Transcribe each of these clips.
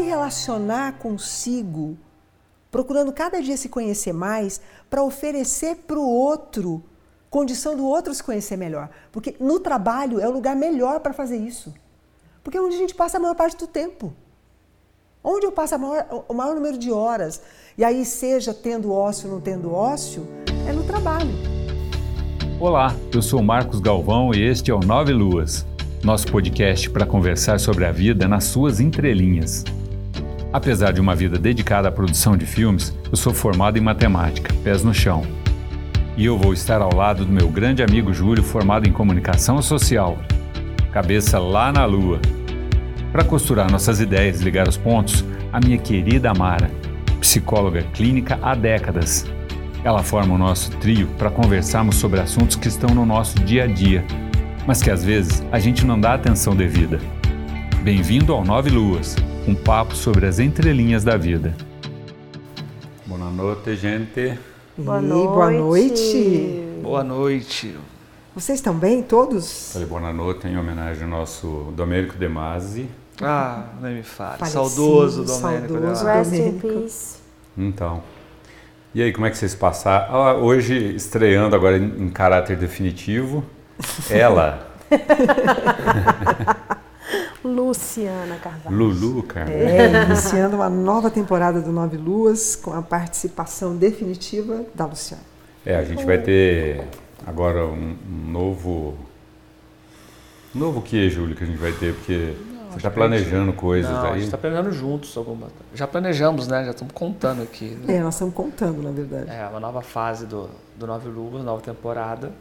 se relacionar consigo, procurando cada dia se conhecer mais, para oferecer para o outro condição do outro se conhecer melhor. Porque no trabalho é o lugar melhor para fazer isso. Porque é onde a gente passa a maior parte do tempo. Onde eu passo maior, o maior número de horas. E aí, seja tendo ócio ou não tendo ócio, é no trabalho. Olá, eu sou Marcos Galvão e este é o Nove Luas, nosso podcast para conversar sobre a vida nas suas entrelinhas. Apesar de uma vida dedicada à produção de filmes, eu sou formado em matemática, pés no chão. E eu vou estar ao lado do meu grande amigo Júlio, formado em comunicação social, cabeça lá na lua. Para costurar nossas ideias e ligar os pontos, a minha querida Amara, psicóloga clínica há décadas. Ela forma o nosso trio para conversarmos sobre assuntos que estão no nosso dia a dia, mas que às vezes a gente não dá atenção devida. Bem-vindo ao Nove Luas, um papo sobre as entrelinhas da vida. Boa noite, gente. Boa noite. Boa noite. Boa noite. Vocês estão bem, todos? Falei boa noite em homenagem ao nosso Domênico De Masi. Ah, nem me fale. Falecido, saudoso Domênico. Saudoso Rest in peace. Então. E aí, como é que vocês passaram? Ah, hoje, estreando agora em, em caráter definitivo, ela. Luciana Carvalho. Lulu Carvalho. É, iniciando uma nova temporada do Nove Luas com a participação definitiva da Luciana. É, a gente vai ter agora um, um novo. Um novo que, Júlio, que a gente vai ter? Porque você está planejando coisas não, aí. A gente está planejando juntos alguma. Já planejamos, né? Já estamos contando aqui. Né? É, nós estamos contando, na verdade. É, uma nova fase do, do Nove Luas, nova temporada.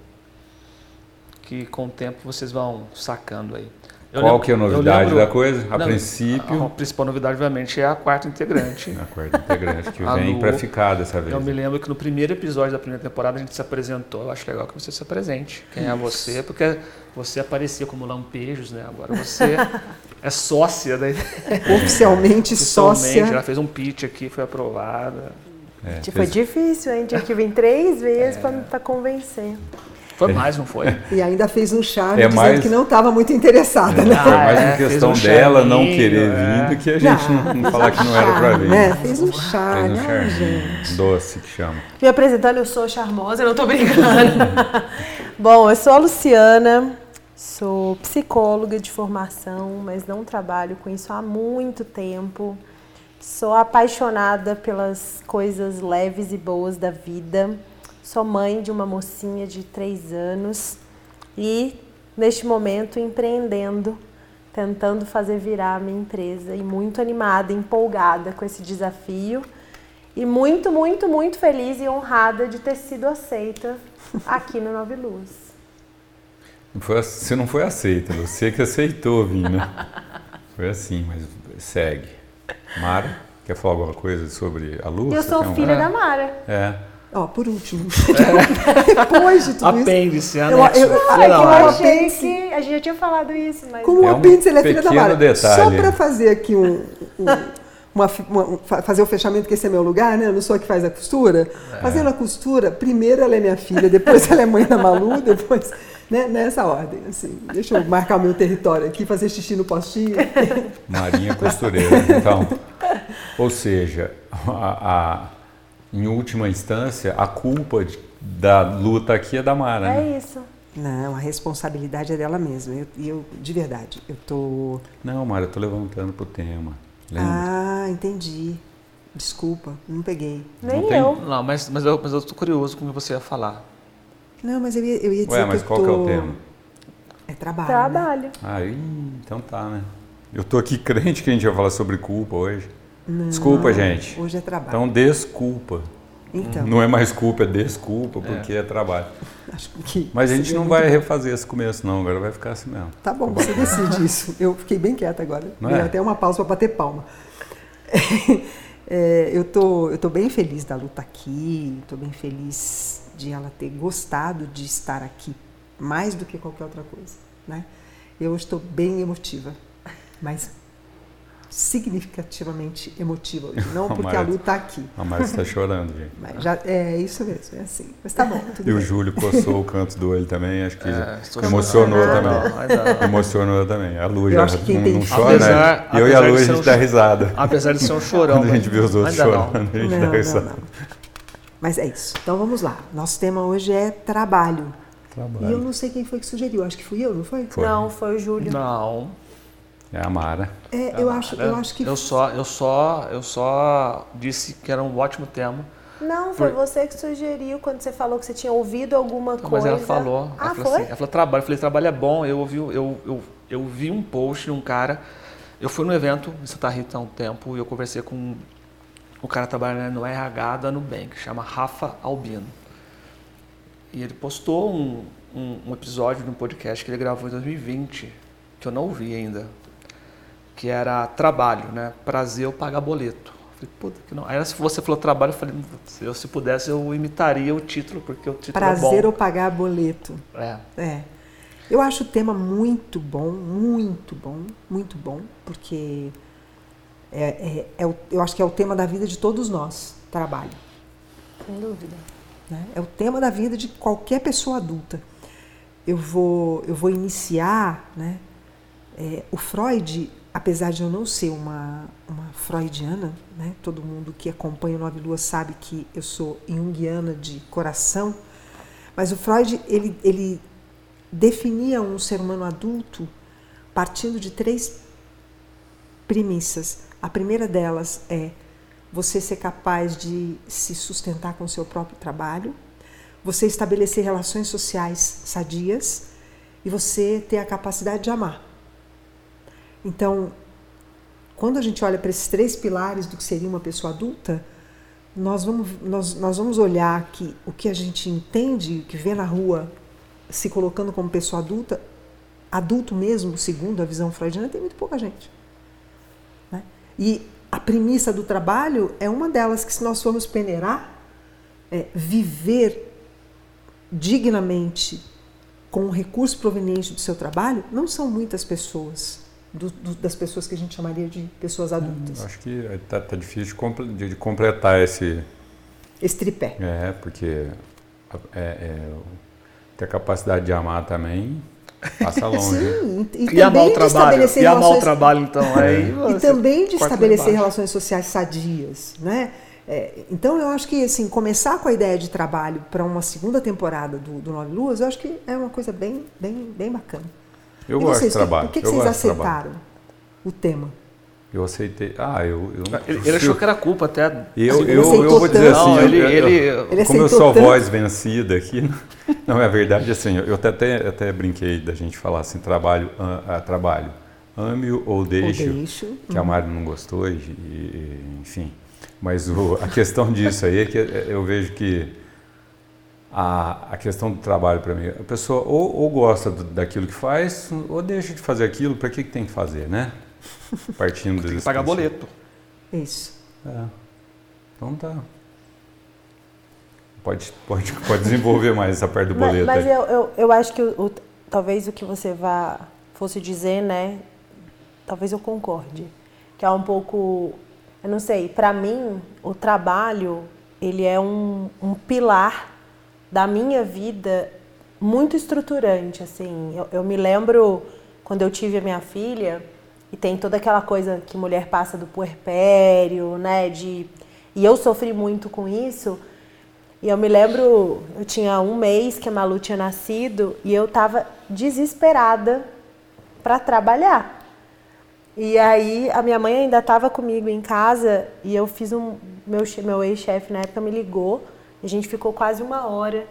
Que com o tempo vocês vão sacando aí. Eu Qual lembro, que é a novidade lembro, da coisa? A não, princípio. A, a, principal novidade, obviamente, é a quarta integrante. a quarta integrante, que vem para ficar dessa vez. Eu me lembro que no primeiro episódio da primeira temporada a gente se apresentou. Eu acho legal que você se apresente. Quem Isso. é você? Porque você aparecia como lampejos, né? Agora você é sócia da. Oficialmente sócia. Já fez um pitch aqui, foi aprovada. É, foi fez... difícil, hein? Tinha que vir três vezes é. para convencer. Foi mais, não foi? E ainda fez um charme é dizendo mais... que não estava muito interessada, né? Ah, foi mais é, uma questão um dela charminho, não querer é. vir do que a gente não, não falar que não era para vir. Né? Fez um charme, Fez um charme. gente. Doce que chama. Me apresentando, eu sou charmosa, eu não estou brincando. Bom, eu sou a Luciana, sou psicóloga de formação, mas não trabalho com isso há muito tempo. Sou apaixonada pelas coisas leves e boas da vida. Sou mãe de uma mocinha de três anos e, neste momento, empreendendo, tentando fazer virar a minha empresa e muito animada, empolgada com esse desafio e muito, muito, muito feliz e honrada de ter sido aceita aqui no Nove Luz. Foi, você não foi aceita, você que aceitou vir, né? Foi assim, mas segue. Mara, quer falar alguma coisa sobre a Lúcia? Eu sou um- filha é. da Mara. É. Ó, por último, depois de tudo isso, Apêndice, eu, anexo. eu, como Mara. Eu achei apêndice, que a gente já tinha falado isso, mas como É um apêndice, ele é filha da Mara. detalhe. Só para fazer aqui um, um- uma, uma- fa- fazer o fechamento, que esse é meu lugar, né? Eu não sou a que faz a costura. Fazendo a costura, primeiro ela é minha filha, depois ela é mãe da Malu, depois, né? Nessa ordem, assim. Deixa eu marcar o meu território aqui, fazer xixi no postinho. Marinha costureira. Então, ou seja, a, a- em última instância, a culpa de- da luta aqui é da Mara. né? é isso. Não, a responsabilidade é dela mesma. E eu, eu, de verdade, eu tô. Não, Mara, eu tô levantando pro tema. Lembra? Ah, entendi. Desculpa, não peguei. Nem Não tem- eu. Não, mas, mas, eu, mas eu tô curioso com o que você ia falar. Não, mas eu ia, eu ia dizer Ué, mas que eu qual tô... que é o tema? É trabalho. né? Trabalho. Ah, ih, então tá, né? Eu tô aqui crente que a gente vai falar sobre culpa hoje. Desculpa, gente. Hoje é trabalho. Então, desculpa. Então, Não é mais culpa, é desculpa, porque é, trabalho. acho que. Mas a gente não vai bom. refazer esse começo, não. Agora vai ficar assim mesmo. Tá bom, você decide isso. Eu fiquei bem quieta agora. Não é? até uma pausa para bater palma. É, eu, tô, eu tô bem feliz da luta aqui, tô bem feliz de ela ter gostado de estar aqui, mais do que qualquer outra coisa. Né? Eu estou bem emotiva, mas significativamente emotiva hoje. Não porque a Lu está aqui. A Márcia está chorando, gente. Mas já, é isso mesmo, é assim. Mas tá bom. e bem. o Júlio coçou o canto do olho também, acho que é, emocionou também. Não, emocionou também. A Lu já não, não chora, apesar, né? Eu e a Lu a gente dá risada. Apesar de ser um chorão. Quando a gente vê os outros chorando, a gente dá risada. Mas é isso. Então vamos lá. Nosso tema hoje é trabalho. Trabalho. E eu não sei quem foi que sugeriu. Acho que fui eu, não foi? foi. Não, foi o Júlio. Não. É a Mara. É, eu, acho, eu acho que. Eu só, eu, só, eu só disse que era um ótimo tema. Não, foi Por... você que sugeriu quando você falou que você tinha ouvido alguma não, coisa. Mas ela falou. Ah, ela falou foi? Assim, ela falou trabalho. Eu falei, trabalho é bom. Eu ouvi, eu, eu, eu vi um post de um cara. Eu fui no evento em Santa Rita há um tempo e eu conversei com o cara trabalhando no RH da Nubank, chama Rafa Albino. E ele postou um, um, um episódio de um podcast que ele gravou em 2020, que eu não ouvi ainda que era trabalho, né? Prazer eu pagar boleto. falei, puta que não. Aí se você falou trabalho, eu falei, se eu se pudesse eu imitaria o título, porque o título Prazer é bom. ou pagar boleto. É. É. Eu acho o tema muito bom, muito bom, muito bom, porque é, é, é o, eu acho que é o tema da vida de todos nós, trabalho. Sem dúvida. Né? É o tema da vida de qualquer pessoa adulta. Eu vou, eu vou iniciar, né? É, o Freud apesar de eu não ser uma, uma freudiana, né? todo mundo que acompanha o Nove Luas sabe que eu sou junguiana de coração, mas o Freud ele, ele definia um ser humano adulto partindo de três premissas. A primeira delas é você ser capaz de se sustentar com seu próprio trabalho, você estabelecer relações sociais sadias e você ter a capacidade de amar. Então, quando a gente olha para esses três pilares do que seria uma pessoa adulta, nós vamos, nós, nós vamos olhar que o que a gente entende, que vê na rua se colocando como pessoa adulta, adulto mesmo, segundo a visão freudiana, tem muito pouca gente. Né? E a premissa do trabalho é uma delas que, se nós formos peneirar, é viver dignamente com o recurso proveniente do seu trabalho, não são muitas pessoas do, do, das pessoas que a gente chamaria de pessoas adultas. acho que está tá difícil de, de, completar esse... Esse tripé. É, porque é, é, ter a capacidade de amar também passa longe. Sim, e, e, amar o trabalho. E amar o trabalho, então. Aí e também de estabelecer relações sociais sadias, né? É, então eu acho que assim começar com a ideia de trabalho para uma segunda temporada do, do Nove Luas, eu acho que é uma coisa bem, bem, bem bacana. Eu e gosto vocês, de trabalho. Por que, que vocês aceitaram o tema? Eu aceitei. Ah, eu. eu ele, ele achou que era culpa até. Eu, eu, eu vou dizer assim, não, ele, eu, ele, ele como eu sou tanto. voz vencida aqui, não é verdade assim. Eu até, até, até brinquei da gente falar assim, trabalho, uh, trabalho, ame-o ou deixe, deixo. que a. Mari não gostou, e, e enfim. Mas o, a questão disso aí é que eu vejo que a, a questão do trabalho para mim. A pessoa ou, ou gosta do, daquilo que faz, ou deixa de fazer aquilo, para que, que tem que fazer, né? Partindo tem que pagar boleto. Isso. É. Então tá. Pode, pode, pode desenvolver mais essa parte do boleto. Mas, mas eu, eu, eu, acho que o, o, talvez o que você vá fosse dizer, né? Talvez eu concorde. Que é um pouco. Eu não sei, para mim, o trabalho ele é um, um pilar da minha vida muito estruturante, assim. Eu, eu, me lembro quando eu tive a minha filha e tem toda aquela coisa que mulher passa do puerpério, né, de e eu sofri muito com isso. E eu me lembro, eu tinha um mês que a Malu tinha nascido e eu estava desesperada para trabalhar. E aí a minha mãe ainda estava comigo em casa e eu fiz um meu meu ex-chefe na época me ligou a gente ficou quase uma hora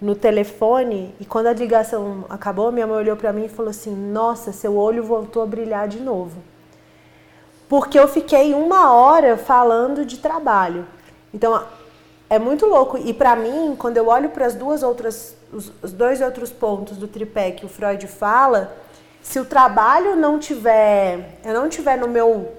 no telefone e quando a ligação acabou, minha mãe olhou para mim e falou assim: "Nossa, seu olho voltou a brilhar de novo". Porque eu fiquei uma hora falando de trabalho. Então, é muito louco. E para mim, quando eu olho para as duas outras os, os dois outros pontos do tripé que o Freud fala, se o trabalho não tiver, eu não tiver no meu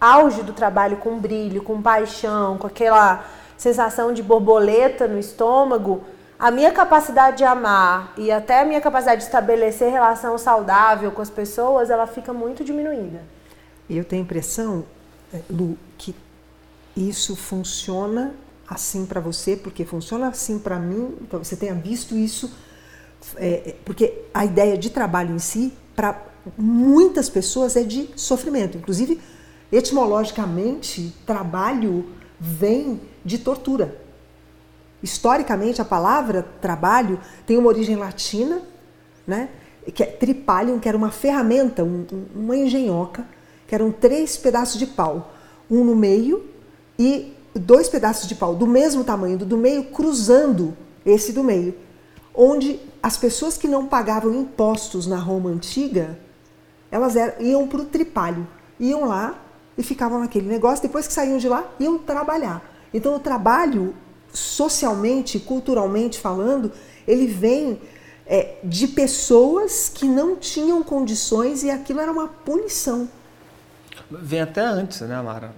auge do trabalho com brilho, com paixão, com aquela sensação de borboleta no estômago, a minha capacidade de amar e até a minha capacidade de estabelecer relação saudável com as pessoas, ela fica muito diminuída. eu tenho a impressão, é, Lu, que isso funciona assim para você, porque funciona assim para mim, então você tenha visto isso, é, porque a ideia de trabalho em si, para muitas pessoas, é de sofrimento. Inclusive, etimologicamente, trabalho vem de tortura. Historicamente, a palavra trabalho tem uma origem latina, né? que é tripalium, que era uma ferramenta, um, uma engenhoca, que eram três pedaços de pau, um no meio e dois pedaços de pau do mesmo tamanho do, do meio cruzando esse do meio, onde as pessoas que não pagavam impostos na Roma antiga, elas eram, iam para o tripalho, iam lá e ficavam naquele negócio. Depois que saíam de lá, iam trabalhar. Então o trabalho, socialmente, culturalmente falando, ele vem é, de pessoas que não tinham condições e aquilo era uma punição. Vem até antes, né, Mara?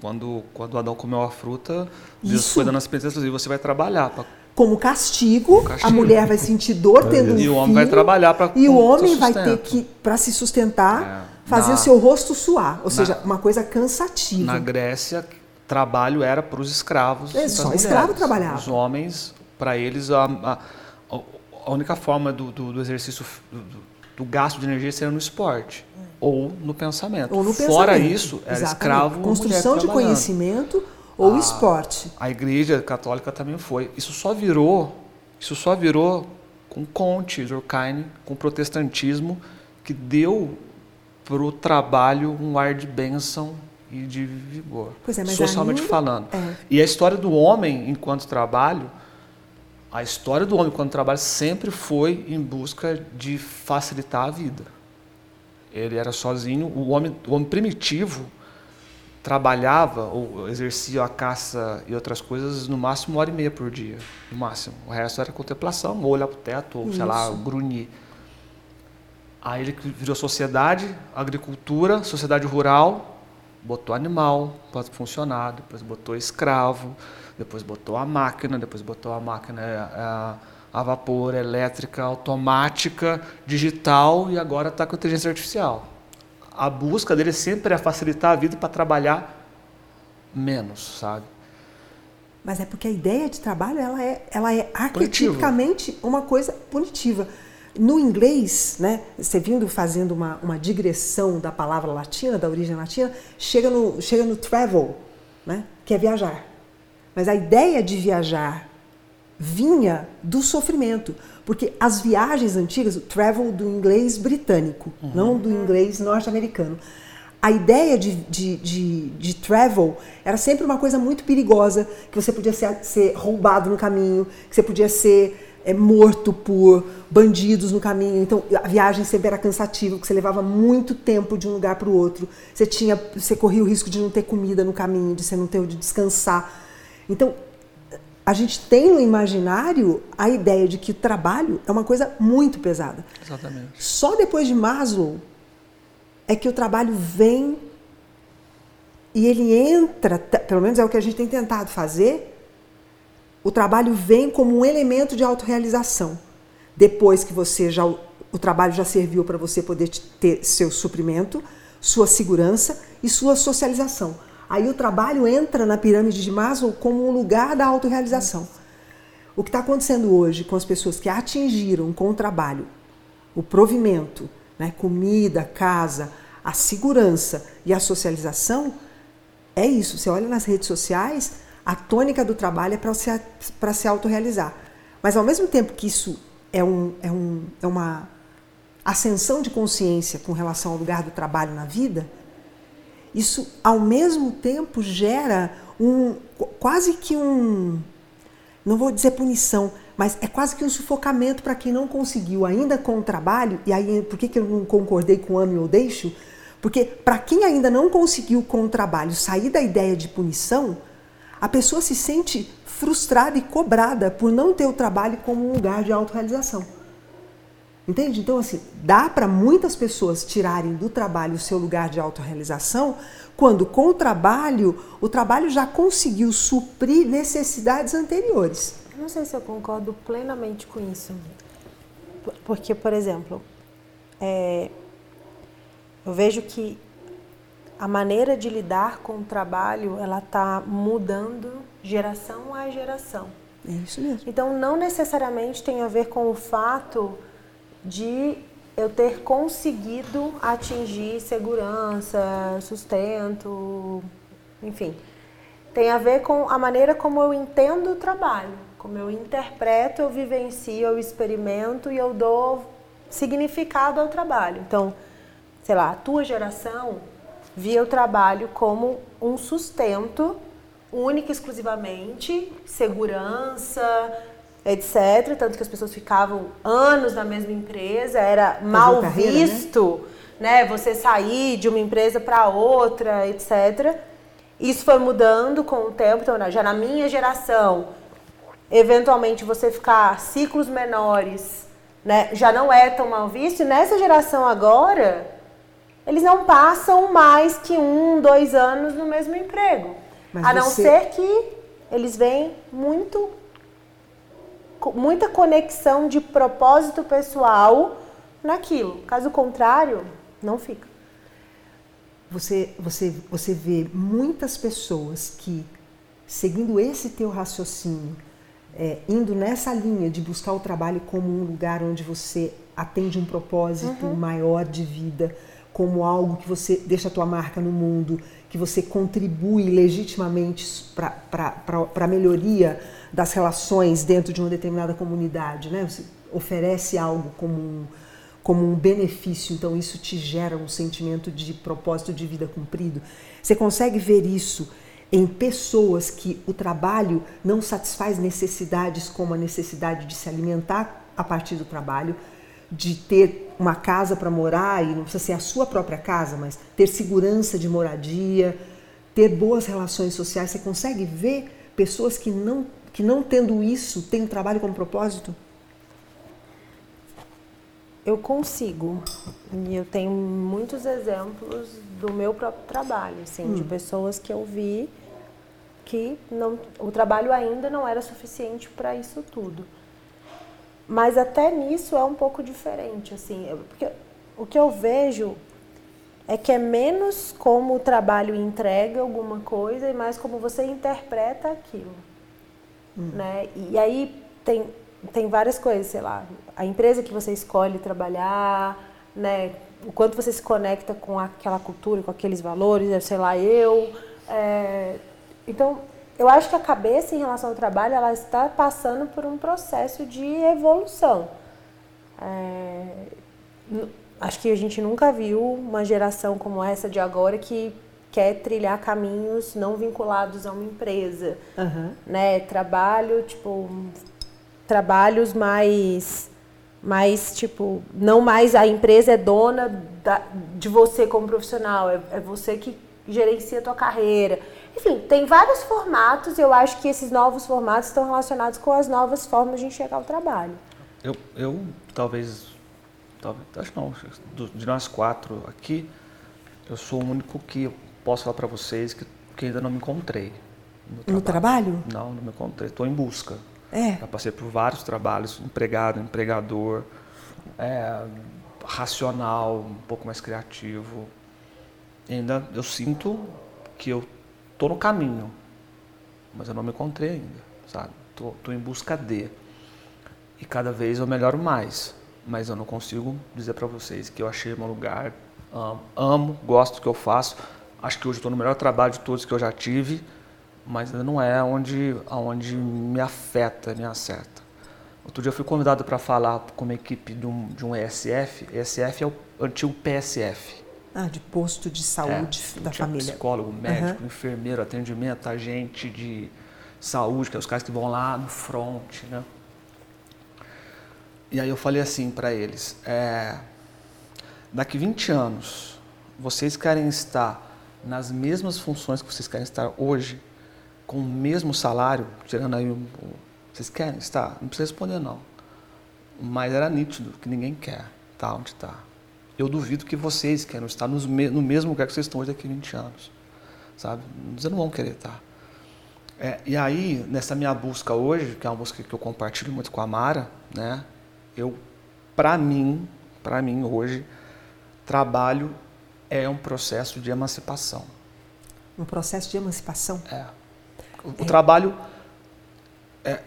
Quando, quando Adão comeu a fruta, Deus Isso. foi dando as penitências e você vai trabalhar para como castigo, castigo, a mulher vai sentir dor tendo um E o homem vai trabalhar para E o homem vai ter que, para se sustentar, é. fazer na, o seu rosto suar. Ou na, seja, uma coisa cansativa. Na Grécia, trabalho era para os escravos. É, só escravo trabalhava. Os homens, para eles, a, a, a, única forma do, do, do exercício, do, do, gasto de energia seria no esporte. Ou no pensamento. Ou no Fora pensamento. isso, era Exatamente. escravo. Construção de conhecimento ou a, esporte. A igreja católica também foi. Isso só virou, isso só virou com Conte, Durkheim, com o protestantismo, que deu para o trabalho um ar de bênção e de vigor, é, socialmente ainda, falando. É. E a história do homem enquanto trabalho, a história do homem enquanto trabalho sempre foi em busca de facilitar a vida. Ele era sozinho, o homem, o homem primitivo, trabalhava ou exercia a caça e outras coisas no máximo uma hora e meia por dia, no máximo. O resto era contemplação, ou olhar para o teto, ou Isso. sei lá, grunhir. Aí ele virou sociedade, agricultura, sociedade rural, botou animal para funcionar, depois botou escravo, depois botou a máquina, depois botou a máquina a, a vapor, elétrica, automática, digital e agora está com inteligência artificial a busca dele sempre é facilitar a vida para trabalhar menos, sabe? Mas é porque a ideia de trabalho ela é, ela é arquetipicamente uma coisa punitiva. No inglês, né, você vindo fazendo uma, uma digressão da palavra latina, da origem latina, chega no, chega no travel, né, que é viajar. Mas a ideia de viajar vinha do sofrimento. Porque as viagens antigas, o travel do inglês britânico, uhum. não do inglês norte-americano. A ideia de, de, de, de, travel era sempre uma coisa muito perigosa, que você podia ser, ser roubado no caminho, que você podia ser é, morto por bandidos no caminho. Então a viagem sempre era cansativa, porque você levava muito tempo de um lugar para o outro. Você tinha, você corria o risco de não ter comida no caminho, de você não ter onde descansar. Então a gente tem no imaginário a ideia de que o trabalho é uma coisa muito pesada. Exatamente. Só depois de Maslow é que o trabalho vem e ele entra, pelo menos é o que a gente tem tentado fazer, o trabalho vem como um elemento de autorrealização. Depois que você já o trabalho já serviu para você poder ter seu suprimento, sua segurança e sua socialização. Aí o trabalho entra na pirâmide de Maslow como um lugar da autorrealização. O que está acontecendo hoje com as pessoas que atingiram com o trabalho o provimento, né, comida, casa, a segurança e a socialização, é isso. Você olha nas redes sociais, a tônica do trabalho é para se, se autorrealizar. Mas ao mesmo tempo que isso é, um, é, um, é uma ascensão de consciência com relação ao lugar do trabalho na vida, isso ao mesmo tempo gera um quase que um não vou dizer punição, mas é quase que um sufocamento para quem não conseguiu ainda com o trabalho, e aí por que, que eu não concordei com ame ou deixo? Porque para quem ainda não conseguiu com o trabalho sair da ideia de punição, a pessoa se sente frustrada e cobrada por não ter o trabalho como um lugar de autorrealização. Entende? Então, assim, dá para muitas pessoas tirarem do trabalho o seu lugar de autorrealização, quando com o trabalho, o trabalho já conseguiu suprir necessidades anteriores. Não sei se eu concordo plenamente com isso. Porque, por exemplo, é, eu vejo que a maneira de lidar com o trabalho ela está mudando geração a geração. É isso mesmo. Então não necessariamente tem a ver com o fato de eu ter conseguido atingir segurança, sustento, enfim. Tem a ver com a maneira como eu entendo o trabalho, como eu interpreto, eu vivencio, eu experimento e eu dou significado ao trabalho. Então, sei lá, a tua geração via o trabalho como um sustento único exclusivamente, segurança, etc. Tanto que as pessoas ficavam anos na mesma empresa, era mal carreira, né? visto, né? né? Você sair de uma empresa para outra, etc. Isso foi mudando com o tempo. Então, já na minha geração, eventualmente você ficar ciclos menores, né? Já não é tão mal visto. E nessa geração agora, eles não passam mais que um, dois anos no mesmo emprego. Mas a não você... ser que eles veem muito muita conexão de propósito pessoal naquilo. Caso contrário, não fica. Você, você, você vê muitas pessoas que, seguindo esse teu raciocínio, é, indo nessa linha de buscar o trabalho como um lugar onde você atende um propósito uhum. maior de vida, como algo que você deixa a tua marca no mundo, que você contribui legitimamente para a melhoria das relações dentro de uma determinada comunidade, né? Você oferece algo como um, como um benefício, então isso te gera um sentimento de propósito de vida cumprido. Você consegue ver isso em pessoas que o trabalho não satisfaz necessidades como a necessidade de se alimentar a partir do trabalho, de ter uma casa para morar, e não precisa ser a sua própria casa, mas ter segurança de moradia, ter boas relações sociais. Você consegue ver pessoas que não, que não tendo isso, têm um trabalho como propósito? Eu consigo. E eu tenho muitos exemplos do meu próprio trabalho, assim, hum. de pessoas que eu vi que não, o trabalho ainda não era suficiente para isso tudo. Mas até nisso é um pouco diferente, assim, porque o que eu vejo é que é menos como o trabalho entrega alguma coisa e mais como você interpreta aquilo, hum. né? E aí tem tem várias coisas, sei lá, a empresa que você escolhe trabalhar, né? O quanto você se conecta com aquela cultura, com aqueles valores, sei lá, eu. É, então eu acho que a cabeça em relação ao trabalho ela está passando por um processo de evolução. É, acho que a gente nunca viu uma geração como essa de agora que quer trilhar caminhos não vinculados a uma empresa, uhum. né? Trabalho, tipo, trabalhos mais, mais tipo, não mais a empresa é dona da, de você como profissional, é, é você que gerencia a tua carreira. Enfim, tem vários formatos e eu acho que esses novos formatos estão relacionados com as novas formas de enxergar o trabalho. Eu, eu talvez, talvez acho não, de nós quatro aqui, eu sou o único que posso falar para vocês que, que ainda não me encontrei. No trabalho? no trabalho? Não, não me encontrei. Estou em busca. É. Já passei por vários trabalhos, empregado, empregador, é, racional, um pouco mais criativo. E ainda eu sinto que eu tô no caminho, mas eu não me encontrei ainda, sabe? Tô em busca de. E cada vez eu melhoro mais, mas eu não consigo dizer para vocês que eu achei meu lugar, amo, amo, gosto do que eu faço. Acho que hoje estou no melhor trabalho de todos que eu já tive, mas ainda não é onde, onde me afeta, me acerta. Outro dia eu fui convidado para falar com uma equipe de um, de um ESF. ESF é o antigo PSF, ah, de posto de saúde é, da família. Psicólogo, médico, uhum. enfermeiro, atendimento, agente de saúde, que é os caras que vão lá no front, né? E aí eu falei assim para eles, é, daqui 20 anos, vocês querem estar nas mesmas funções que vocês querem estar hoje, com o mesmo salário, tirando aí um, vocês querem estar? Não precisa responder não. Mas era nítido que ninguém quer estar onde está eu duvido que vocês queiram estar no mesmo lugar que vocês estão hoje daqui a 20 anos. Sabe? Vocês não vão querer estar. É, e aí, nessa minha busca hoje, que é uma busca que eu compartilho muito com a Mara, né? Eu, para mim, para mim hoje, trabalho é um processo de emancipação. Um processo de emancipação? É. O, o é. trabalho é,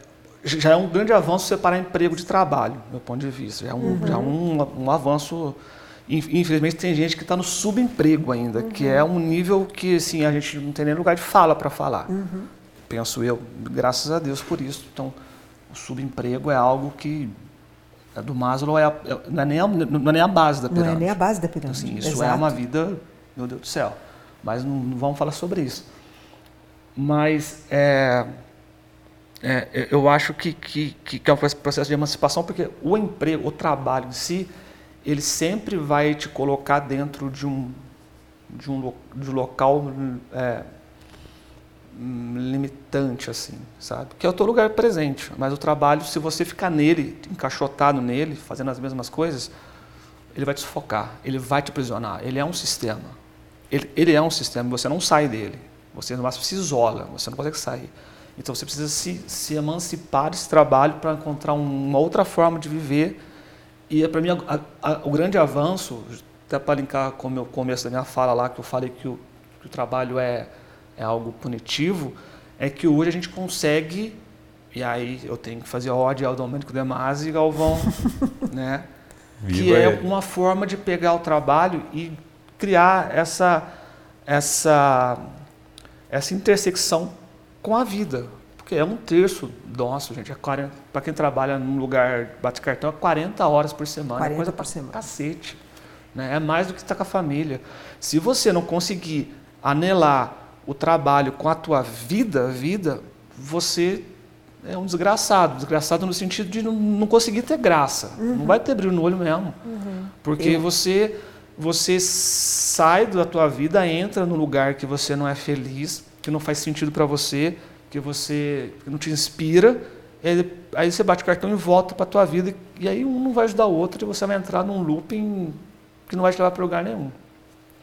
já é um grande avanço separar emprego de trabalho, do meu ponto de vista. Já é um, uhum. já é um, um avanço. Infelizmente tem gente que está no subemprego ainda, uhum. que é um nível que assim, a gente não tem nem lugar de fala para falar. Uhum. Penso eu, graças a Deus por isso. Então, o subemprego é algo que a do Maslow é a, é, não, é nem a, não é nem a base da pirâmide. Não é nem a base da pirâmide. Assim, isso Exato. é uma vida, meu Deus do céu. Mas não, não vamos falar sobre isso. Mas é, é, eu acho que, que, que é um processo de emancipação, porque o emprego, o trabalho em si, ele sempre vai te colocar dentro de um, de um, de um local é, limitante, assim, sabe? Que é o teu lugar presente. Mas o trabalho, se você ficar nele, encaixotado nele, fazendo as mesmas coisas, ele vai te sufocar, ele vai te aprisionar. Ele é um sistema. Ele, ele é um sistema, você não sai dele. Você no máximo se isola, você não consegue sair. Então você precisa se, se emancipar desse trabalho para encontrar uma outra forma de viver. E é para mim a, a, o grande avanço, até para linkar com o começo da minha fala lá, que eu falei que o, que o trabalho é é algo punitivo, é que hoje a gente consegue, e aí eu tenho que fazer ódio ao Domênico De Masi e Galvão, né? que é uma forma de pegar o trabalho e criar essa, essa, essa intersecção com a vida. Porque é um terço nosso, gente. É para quem trabalha num lugar bate cartão, é 40 horas por semana. 40 é coisa por semana. cacete. Né? É mais do que estar com a família. Se você não conseguir anelar o trabalho com a tua vida, vida, você é um desgraçado. Desgraçado no sentido de não, não conseguir ter graça. Uhum. Não vai ter brilho no olho mesmo. Uhum. Porque você você sai da tua vida, entra no lugar que você não é feliz, que não faz sentido para você, que você que não te inspira, aí você bate o cartão e volta para a tua vida, e aí um não vai ajudar o outro, e você vai entrar num looping que não vai te levar para lugar nenhum.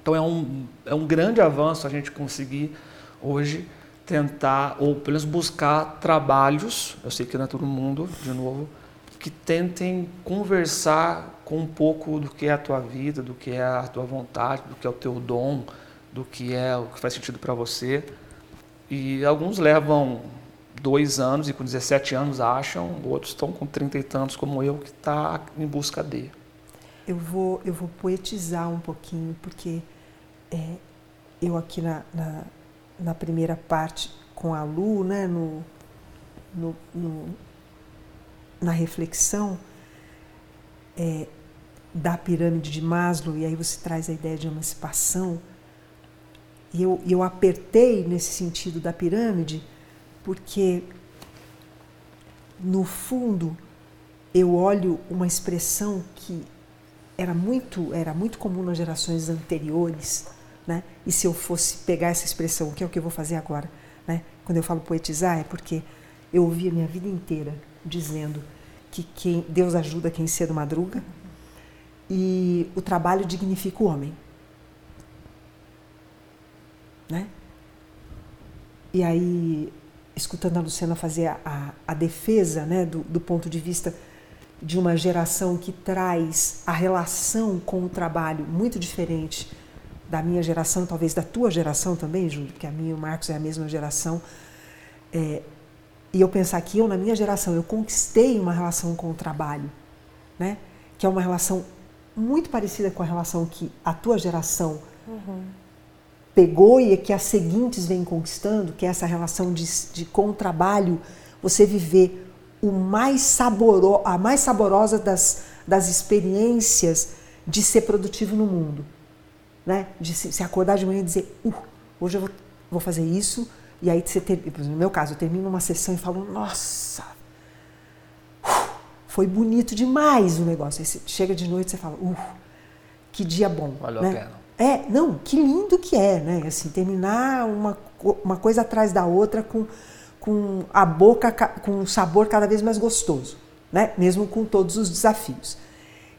Então é um, é um grande avanço a gente conseguir hoje tentar, ou pelo menos buscar trabalhos, eu sei que não é todo mundo, de novo, que tentem conversar com um pouco do que é a tua vida, do que é a tua vontade, do que é o teu dom, do que é o que faz sentido para você. E alguns levam dois anos e com 17 anos acham, outros estão com 30 e tantos como eu, que está em busca de. Eu vou, eu vou poetizar um pouquinho, porque é, eu aqui na, na, na, primeira parte com a Lu, né, no, no, no na reflexão é, da pirâmide de Maslow, e aí você traz a ideia de emancipação, e eu, eu apertei nesse sentido da pirâmide, porque no fundo eu olho uma expressão que era muito, era muito comum nas gerações anteriores, né? E se eu fosse pegar essa expressão, que é o que eu vou fazer agora, né? quando eu falo poetizar, é porque eu ouvi a minha vida inteira dizendo que quem, Deus ajuda quem cedo madruga e o trabalho dignifica o homem. Né? E aí, escutando a Luciana fazer a, a, a defesa né, do, do ponto de vista de uma geração que traz a relação com o trabalho muito diferente da minha geração, talvez da tua geração também, Júlio, porque a minha e o Marcos é a mesma geração. É, e eu pensar que eu, na minha geração, eu conquistei uma relação com o trabalho, né? que é uma relação muito parecida com a relação que a tua geração uhum. Pegou e que as seguintes vêm conquistando, que é essa relação de, de com o trabalho, você viver o mais saboro, a mais saborosa das, das experiências de ser produtivo no mundo né? De se, se acordar de manhã e dizer, uh, hoje eu vou, vou fazer isso. E aí você ter, no meu caso, eu termino uma sessão e falo, nossa, uh, foi bonito demais o negócio. Aí você chega de noite e você fala, uh, que dia bom. Valeu né? a pena. É, não, que lindo que é, né? Assim, terminar uma, uma coisa atrás da outra com, com a boca, com um sabor cada vez mais gostoso, né? Mesmo com todos os desafios.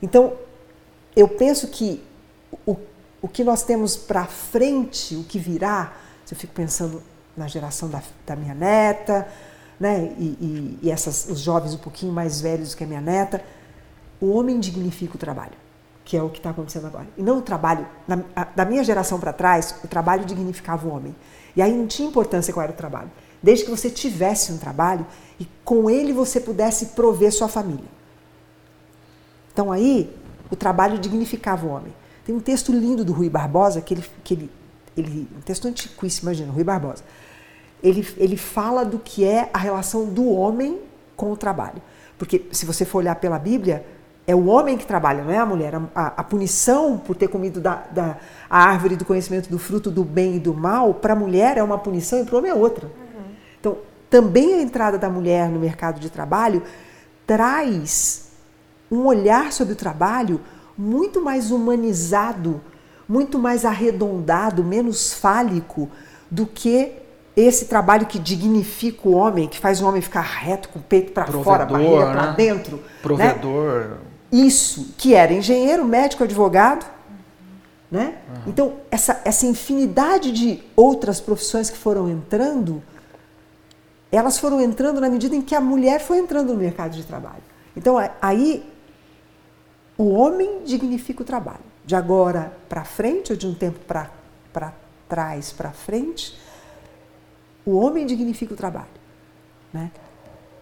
Então, eu penso que o o que nós temos para frente, o que virá, eu fico pensando na geração da, da minha neta, né, e, e, e essas, os jovens um pouquinho mais velhos que a minha neta, o homem dignifica o trabalho. Que é o que está acontecendo agora. E não o trabalho. Na, a, da minha geração para trás, o trabalho dignificava o homem. E aí não tinha importância qual era o trabalho. Desde que você tivesse um trabalho e com ele você pudesse prover sua família. Então aí, o trabalho dignificava o homem. Tem um texto lindo do Rui Barbosa, que ele, que ele, ele um texto antiquíssimo, imagina, Rui Barbosa. Ele, ele fala do que é a relação do homem com o trabalho. Porque se você for olhar pela Bíblia, é o homem que trabalha, não é a mulher. A, a punição por ter comido da, da, a árvore do conhecimento do fruto do bem e do mal, para a mulher é uma punição e para o homem é outra. Uhum. Então, também a entrada da mulher no mercado de trabalho traz um olhar sobre o trabalho muito mais humanizado, muito mais arredondado, menos fálico do que esse trabalho que dignifica o homem, que faz o homem ficar reto, com o peito para fora, a barriga né? para dentro. Né? Provedor. Né? Isso, que era engenheiro, médico, advogado. Né? Uhum. Então, essa, essa infinidade de outras profissões que foram entrando, elas foram entrando na medida em que a mulher foi entrando no mercado de trabalho. Então, aí, o homem dignifica o trabalho. De agora para frente, ou de um tempo para trás para frente, o homem dignifica o trabalho. Né?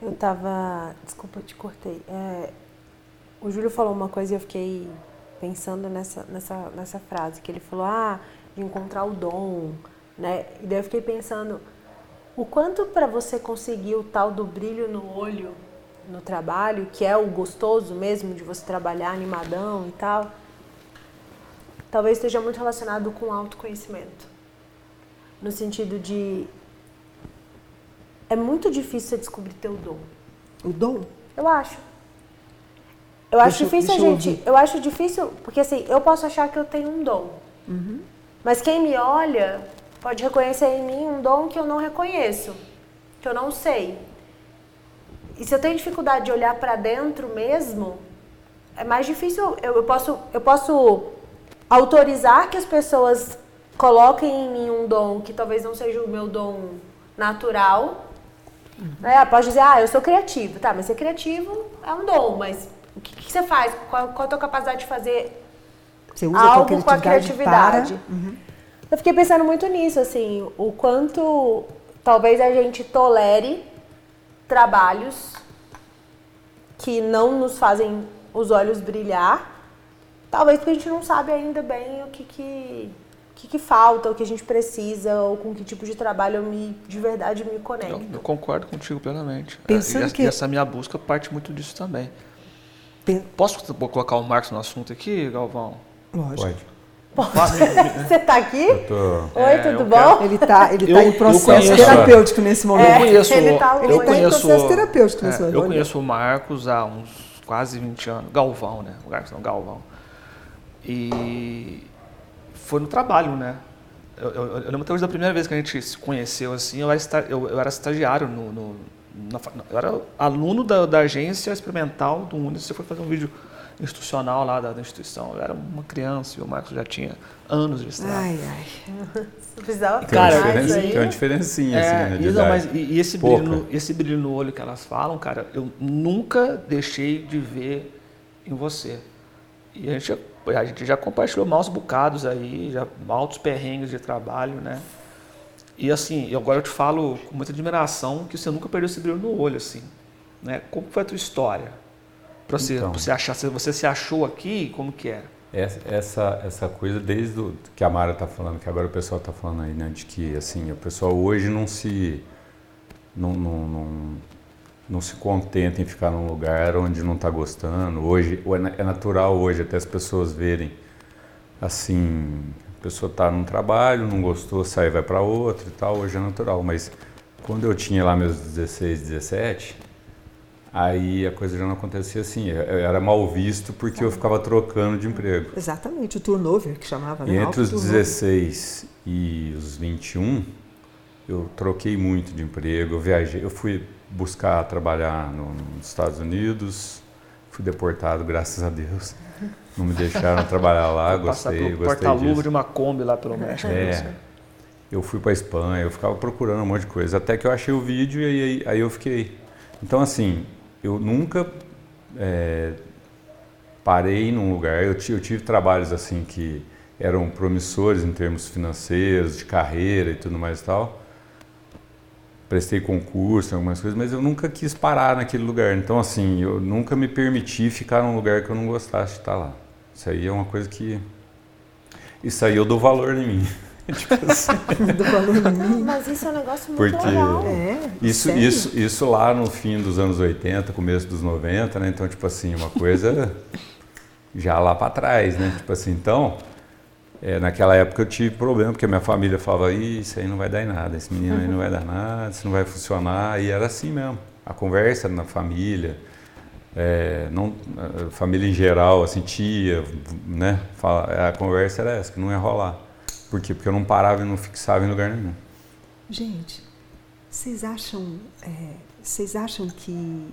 Eu estava. Desculpa, eu te cortei. É, o Júlio falou uma coisa e eu fiquei pensando nessa, nessa, nessa frase, que ele falou, ah, de encontrar o dom, né? E daí eu fiquei pensando, o quanto para você conseguir o tal do brilho no olho no trabalho, que é o gostoso mesmo de você trabalhar animadão e tal, talvez esteja muito relacionado com autoconhecimento. No sentido de é muito difícil você descobrir teu dom. O dom? Eu acho. Eu acho deixa, difícil a gente. Eu, eu, acho difícil, porque assim, eu posso achar que eu tenho um dom. Uhum. Mas quem me olha pode reconhecer em mim um dom que eu não reconheço, que eu não sei. E se eu tenho dificuldade de olhar para dentro mesmo, é mais difícil. Eu, eu, posso, eu posso autorizar que as pessoas coloquem em mim um dom que talvez não seja o meu dom natural. Uhum. Né? Pode dizer, ah, eu sou criativo. Tá, mas ser criativo é um dom, mas o que, que você faz? Qual, qual, a tua capacidade de fazer algo a com a criatividade? Uhum. Eu fiquei pensando muito nisso, assim, o quanto talvez a gente tolere trabalhos que não nos fazem os olhos brilhar, talvez porque a gente não sabe ainda bem o que, que que, que, falta, o que a gente precisa, ou com que tipo de trabalho eu me, de verdade me conecto. Eu, eu concordo contigo plenamente. Pensando é, e, que... essa minha busca parte muito disso também. Posso colocar o Marcos no assunto aqui, Galvão? Lógico. Pode. Você está aqui? Tô... Oi, é, tudo bom? Quero... Ele está ele tá em processo terapêutico nesse momento. É, eu conheço, ele está eu tá conheço, em processo terapêutico nesse é, momento. Eu conheço o Marcos há uns quase 20 anos. Galvão, né? O Marcos não, Galvão. E foi no trabalho, né? Eu, eu, eu lembro até hoje da primeira vez que a gente se conheceu, assim, eu era, eu, eu era estagiário no, no na, eu era aluno da, da, agência experimental do Unis, você foi fazer um vídeo institucional lá da, da, instituição. Eu era uma criança e o Marcos já tinha anos de estrada. Ai, ai. Precisava tem, cara, uma tem uma diferencinha, é, assim, né, e, não, mas, e, e esse, brilho no, esse brilho no olho que elas falam, cara, eu nunca deixei de ver em você. E a gente, a gente já compartilhou maus bocados aí, já altos perrengues de trabalho, né? E assim, agora eu te falo com muita admiração que você nunca perdeu esse brilho no olho, assim. Né? Como foi a tua história? Para você, então, você achar, você se achou aqui, como que é? Essa, essa coisa desde o, que a Mara está falando, que agora o pessoal está falando aí, né, de que assim, o pessoal hoje não se não, não, não, não se contenta em ficar num lugar onde não está gostando. Hoje é, é natural hoje até as pessoas verem assim a pessoa está num trabalho, não gostou, sai vai para outro e tal, hoje é natural. Mas quando eu tinha lá meus 16, 17, aí a coisa já não acontecia assim. Eu era mal visto porque eu ficava trocando de emprego. Exatamente, o turnover que chamava. Né? E entre os 16 e os 21, eu troquei muito de emprego, eu viajei, eu fui buscar trabalhar no, nos Estados Unidos, fui deportado, graças a Deus. Não me deixaram trabalhar lá, gostei, gostei porta-luva de uma Kombi lá pelo México. É. Eu fui para Espanha, eu ficava procurando um monte de coisa, até que eu achei o vídeo e aí, aí eu fiquei. Então assim, eu nunca é, parei num lugar, eu tive, eu tive trabalhos assim que eram promissores em termos financeiros, de carreira e tudo mais e tal. Prestei concurso, algumas coisas, mas eu nunca quis parar naquele lugar. Então, assim, eu nunca me permiti ficar num lugar que eu não gostasse de estar lá. Isso aí é uma coisa que. Isso aí eu dou valor em mim. tipo assim. do valor em mim. Mas isso é um negócio muito Porque legal. É, isso, isso, isso lá no fim dos anos 80, começo dos 90, né? Então, tipo assim, uma coisa já lá para trás, né? Tipo assim, então, é, naquela época eu tive problema, porque minha família falava, isso aí não vai dar em nada, esse menino aí não vai dar nada, isso não vai funcionar, e era assim mesmo. A conversa na família, é, não, a família em geral, assim, tia, né? Fala, a conversa era essa, que não ia rolar. Por quê? Porque eu não parava e não fixava em lugar nenhum. Gente, vocês acham, é, vocês acham que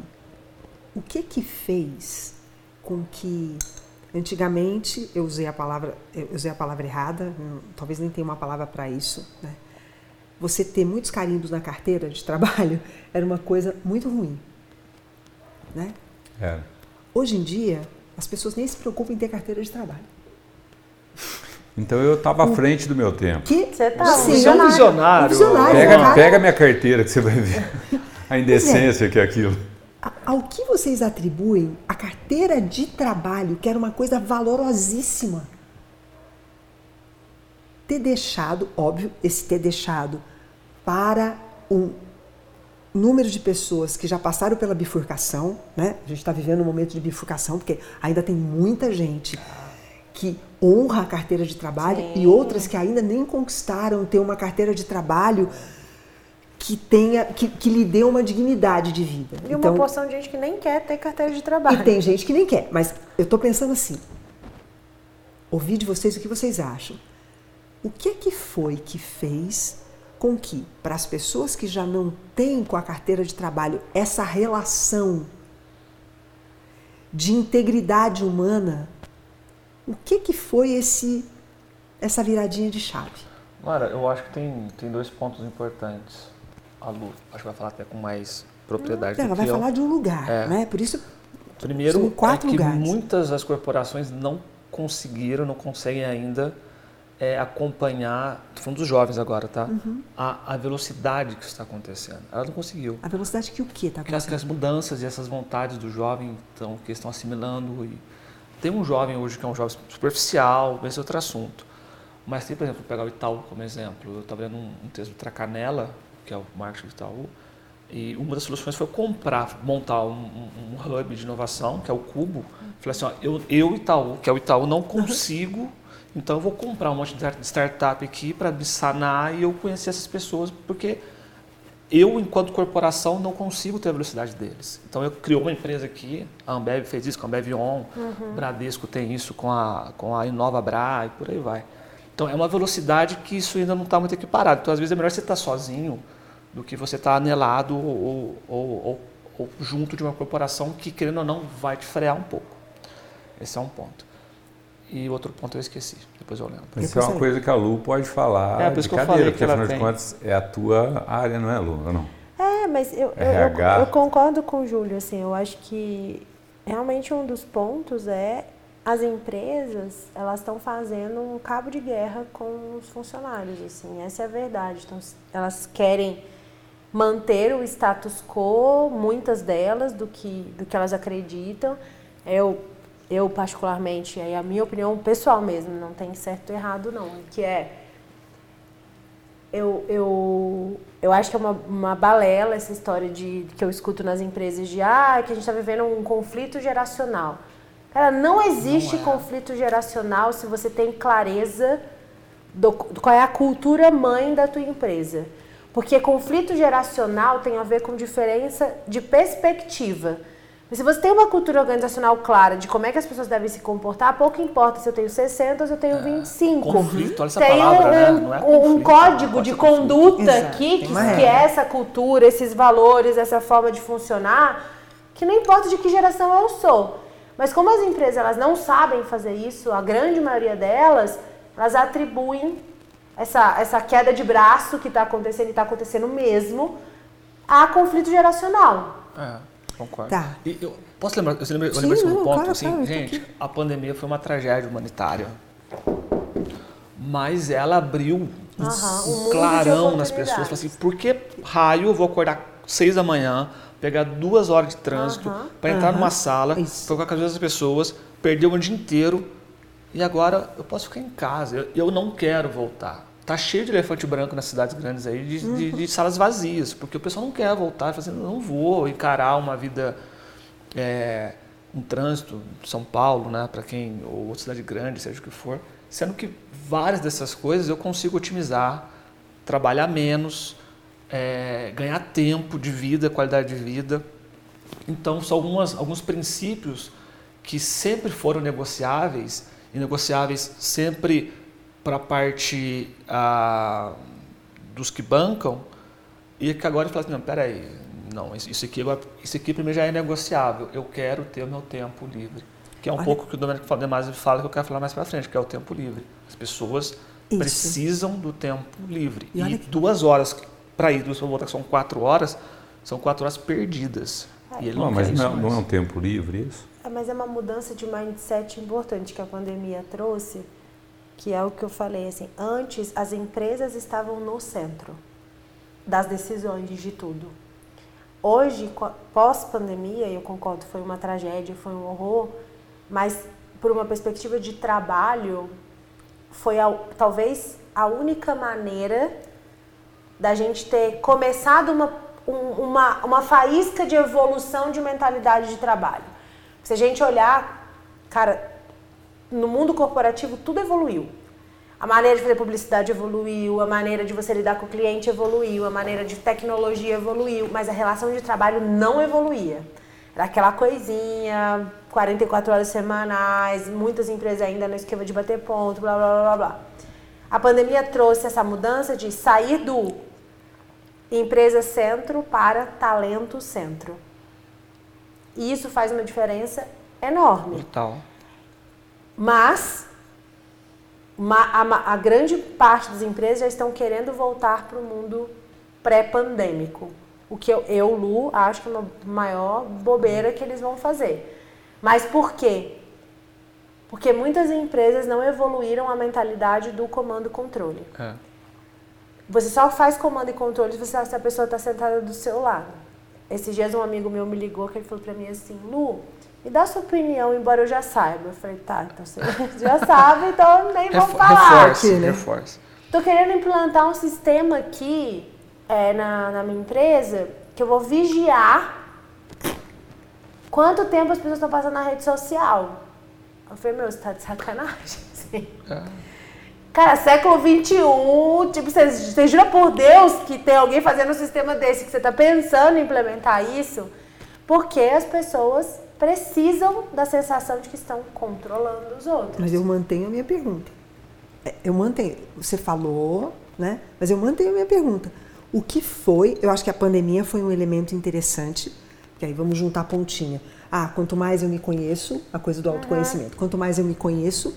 o que que fez com que antigamente eu usei a palavra, eu usei a palavra errada, talvez nem tenha uma palavra para isso, né? Você ter muitos carimbos na carteira de trabalho era uma coisa muito ruim, né? É. Hoje em dia, as pessoas nem se preocupam em ter carteira de trabalho. Então eu estava à frente do meu tempo. Que? Você tá Sim, visionário. Um visionário. visionário pega, pega minha carteira que você vai ver a indecência é. que é aquilo. Ao que vocês atribuem a carteira de trabalho, que era uma coisa valorosíssima? Ter deixado, óbvio, esse ter deixado para um número de pessoas que já passaram pela bifurcação, né? A gente está vivendo um momento de bifurcação, porque ainda tem muita gente que honra a carteira de trabalho Sim. e outras que ainda nem conquistaram ter uma carteira de trabalho que tenha que, que lhe dê uma dignidade de vida. E então, uma porção de gente que nem quer ter carteira de trabalho. E tem gente que nem quer, mas eu estou pensando assim. Ouvir de vocês o que vocês acham. O que é que foi que fez com que, para as pessoas que já não têm com a carteira de trabalho essa relação de integridade humana, o que, que foi esse essa viradinha de chave? Mara, eu acho que tem, tem dois pontos importantes. A Lu, acho que vai falar até com mais propriedade. ela vai eu. falar de um lugar, é. né? Por isso. Primeiro, quatro é que lugares. muitas das corporações não conseguiram, não conseguem ainda é, acompanhar, estou falando dos jovens agora, tá? Uhum. A, a, velocidade que está acontecendo. Ela não conseguiu. A velocidade que o quê está acontecendo? Que as, que as mudanças e essas vontades do jovem então, que estão assimilando e tem um jovem hoje que é um jovem superficial, esse é outro assunto. Mas tem, por exemplo, pegar o Itaú como exemplo. Eu estava vendo um, um, texto do Tracanela, que é o marketing do Itaú, e uma das soluções foi comprar, montar um, um, um hub de inovação, que é o Cubo. Falei assim, ó, eu, eu Itaú, que é o Itaú, não consigo, então eu vou comprar um monte de startup aqui para me sanar e eu conhecer essas pessoas, porque eu, enquanto corporação, não consigo ter a velocidade deles. Então, eu criou uma empresa aqui, a Ambev fez isso com a Ambev On, uhum. Bradesco tem isso com a, com a Inova Bra e por aí vai. Então, é uma velocidade que isso ainda não está muito equiparado. Então, às vezes, é melhor você estar tá sozinho do que você estar tá anelado ou, ou, ou, ou junto de uma corporação que, querendo ou não, vai te frear um pouco. Esse é um ponto. E outro ponto eu esqueci, depois eu lembro. Isso é uma coisa que a Lu pode falar é, por isso de que cadeira, eu falei porque afinal de contas é a tua área, não é, Lu? Não? É, mas eu, eu, eu, concordo com o Júlio, assim, eu acho que realmente um dos pontos é as empresas, elas estão fazendo um cabo de guerra com os funcionários, assim, essa é a verdade. Então, elas querem manter o status quo, muitas delas, do que, do que elas acreditam. Eu eu particularmente, aí a minha opinião pessoal mesmo, não tem certo ou errado não, que é eu, eu, eu acho que é uma, uma balela essa história de que eu escuto nas empresas de ah, que a gente está vivendo um conflito geracional. Cara, não existe não é. conflito geracional se você tem clareza do, do qual é a cultura mãe da tua empresa. Porque conflito geracional tem a ver com diferença de perspectiva. Mas se você tem uma cultura organizacional clara de como é que as pessoas devem se comportar, pouco importa se eu tenho 60 ou se eu tenho é, 25. Conflito, olha essa tem palavra, um, né? É conflito, um código de conduta aqui, que, que é essa cultura, esses valores, essa forma de funcionar, que não importa de que geração eu sou. Mas como as empresas elas não sabem fazer isso, a grande maioria delas, elas atribuem essa, essa queda de braço que está acontecendo e está acontecendo mesmo a conflito geracional. É. Concordo. Tá. E eu posso lembrar, eu lembrei, eu lembrei um ponto, claro, assim, claro, gente, a pandemia foi uma tragédia humanitária. Mas ela abriu uhum, um clarão nas pessoas. Assim, por que raio eu vou acordar seis da manhã, pegar duas horas de trânsito uhum, para entrar uhum, numa sala, ficar com as pessoas, perder o dia inteiro e agora eu posso ficar em casa. Eu, eu não quero voltar. Tá cheio de elefante branco nas cidades grandes aí, de, uhum. de, de salas vazias, porque o pessoal não quer voltar, fazendo, não vou encarar uma vida, é, um trânsito, São Paulo, né, para quem, ou outra cidade grande, seja o que for, sendo que várias dessas coisas eu consigo otimizar, trabalhar menos, é, ganhar tempo de vida, qualidade de vida. Então, são algumas, alguns princípios que sempre foram negociáveis, e negociáveis sempre para a parte ah, dos que bancam, e que agora fala assim, não, peraí, não, isso aqui, agora, isso aqui primeiro já é negociável, eu quero ter o meu tempo livre. Que é um Olha. pouco o que o Domenico Demasi fala que eu quero falar mais para frente, que é o tempo livre. As pessoas isso. precisam do tempo livre. E, e que... duas horas para ir, duas para voltar, que são quatro horas, são quatro horas perdidas. É. E ele não, não mas não, não é um tempo livre isso? É, mas é uma mudança de mindset importante que a pandemia trouxe, que é o que eu falei, assim, antes as empresas estavam no centro das decisões de tudo. Hoje, pós-pandemia, eu concordo, foi uma tragédia, foi um horror, mas por uma perspectiva de trabalho, foi a, talvez a única maneira da gente ter começado uma, uma, uma faísca de evolução de mentalidade de trabalho. Se a gente olhar, cara, no mundo corporativo tudo evoluiu. A maneira de fazer publicidade evoluiu, a maneira de você lidar com o cliente evoluiu, a maneira de tecnologia evoluiu, mas a relação de trabalho não evoluía. Era aquela coisinha, 44 horas semanais, muitas empresas ainda no esquema de bater ponto, blá blá blá blá. A pandemia trouxe essa mudança de sair do empresa centro para talento centro. E isso faz uma diferença enorme. Total. Mas uma, a, a, grande parte das empresas já estão querendo voltar para o mundo pré-pandêmico. O que eu, eu, Lu, acho que é uma maior bobeira que eles vão fazer. Mas por quê? Porque muitas empresas não evoluíram a mentalidade do comando e controle. É. Você só faz comando e controle se a pessoa está sentada do seu lado. Esses dias um amigo meu me ligou que ele falou para mim assim, Lu, me dá sua opinião, embora eu já saiba. Eu falei, tá, então você já sabe, então nem vou falar. Reforce, né? reforce. Tô querendo implantar um sistema aqui é, na, na minha empresa que eu vou vigiar quanto tempo as pessoas estão passando na rede social. Eu falei, meu, você tá de sacanagem? Sim. É. Cara, século XXI, tipo, você, você jura por Deus que tem alguém fazendo um sistema desse, que você está pensando em implementar isso? Porque as pessoas precisam da sensação de que estão controlando os outros. Mas eu mantenho a minha pergunta. É, eu mantenho. Você falou, né? Mas eu mantenho a minha pergunta. O que foi? Eu acho que a pandemia foi um elemento interessante. Que aí vamos juntar a pontinha. Ah, quanto mais eu me conheço, a coisa do autoconhecimento. Uhum. Quanto mais eu me conheço,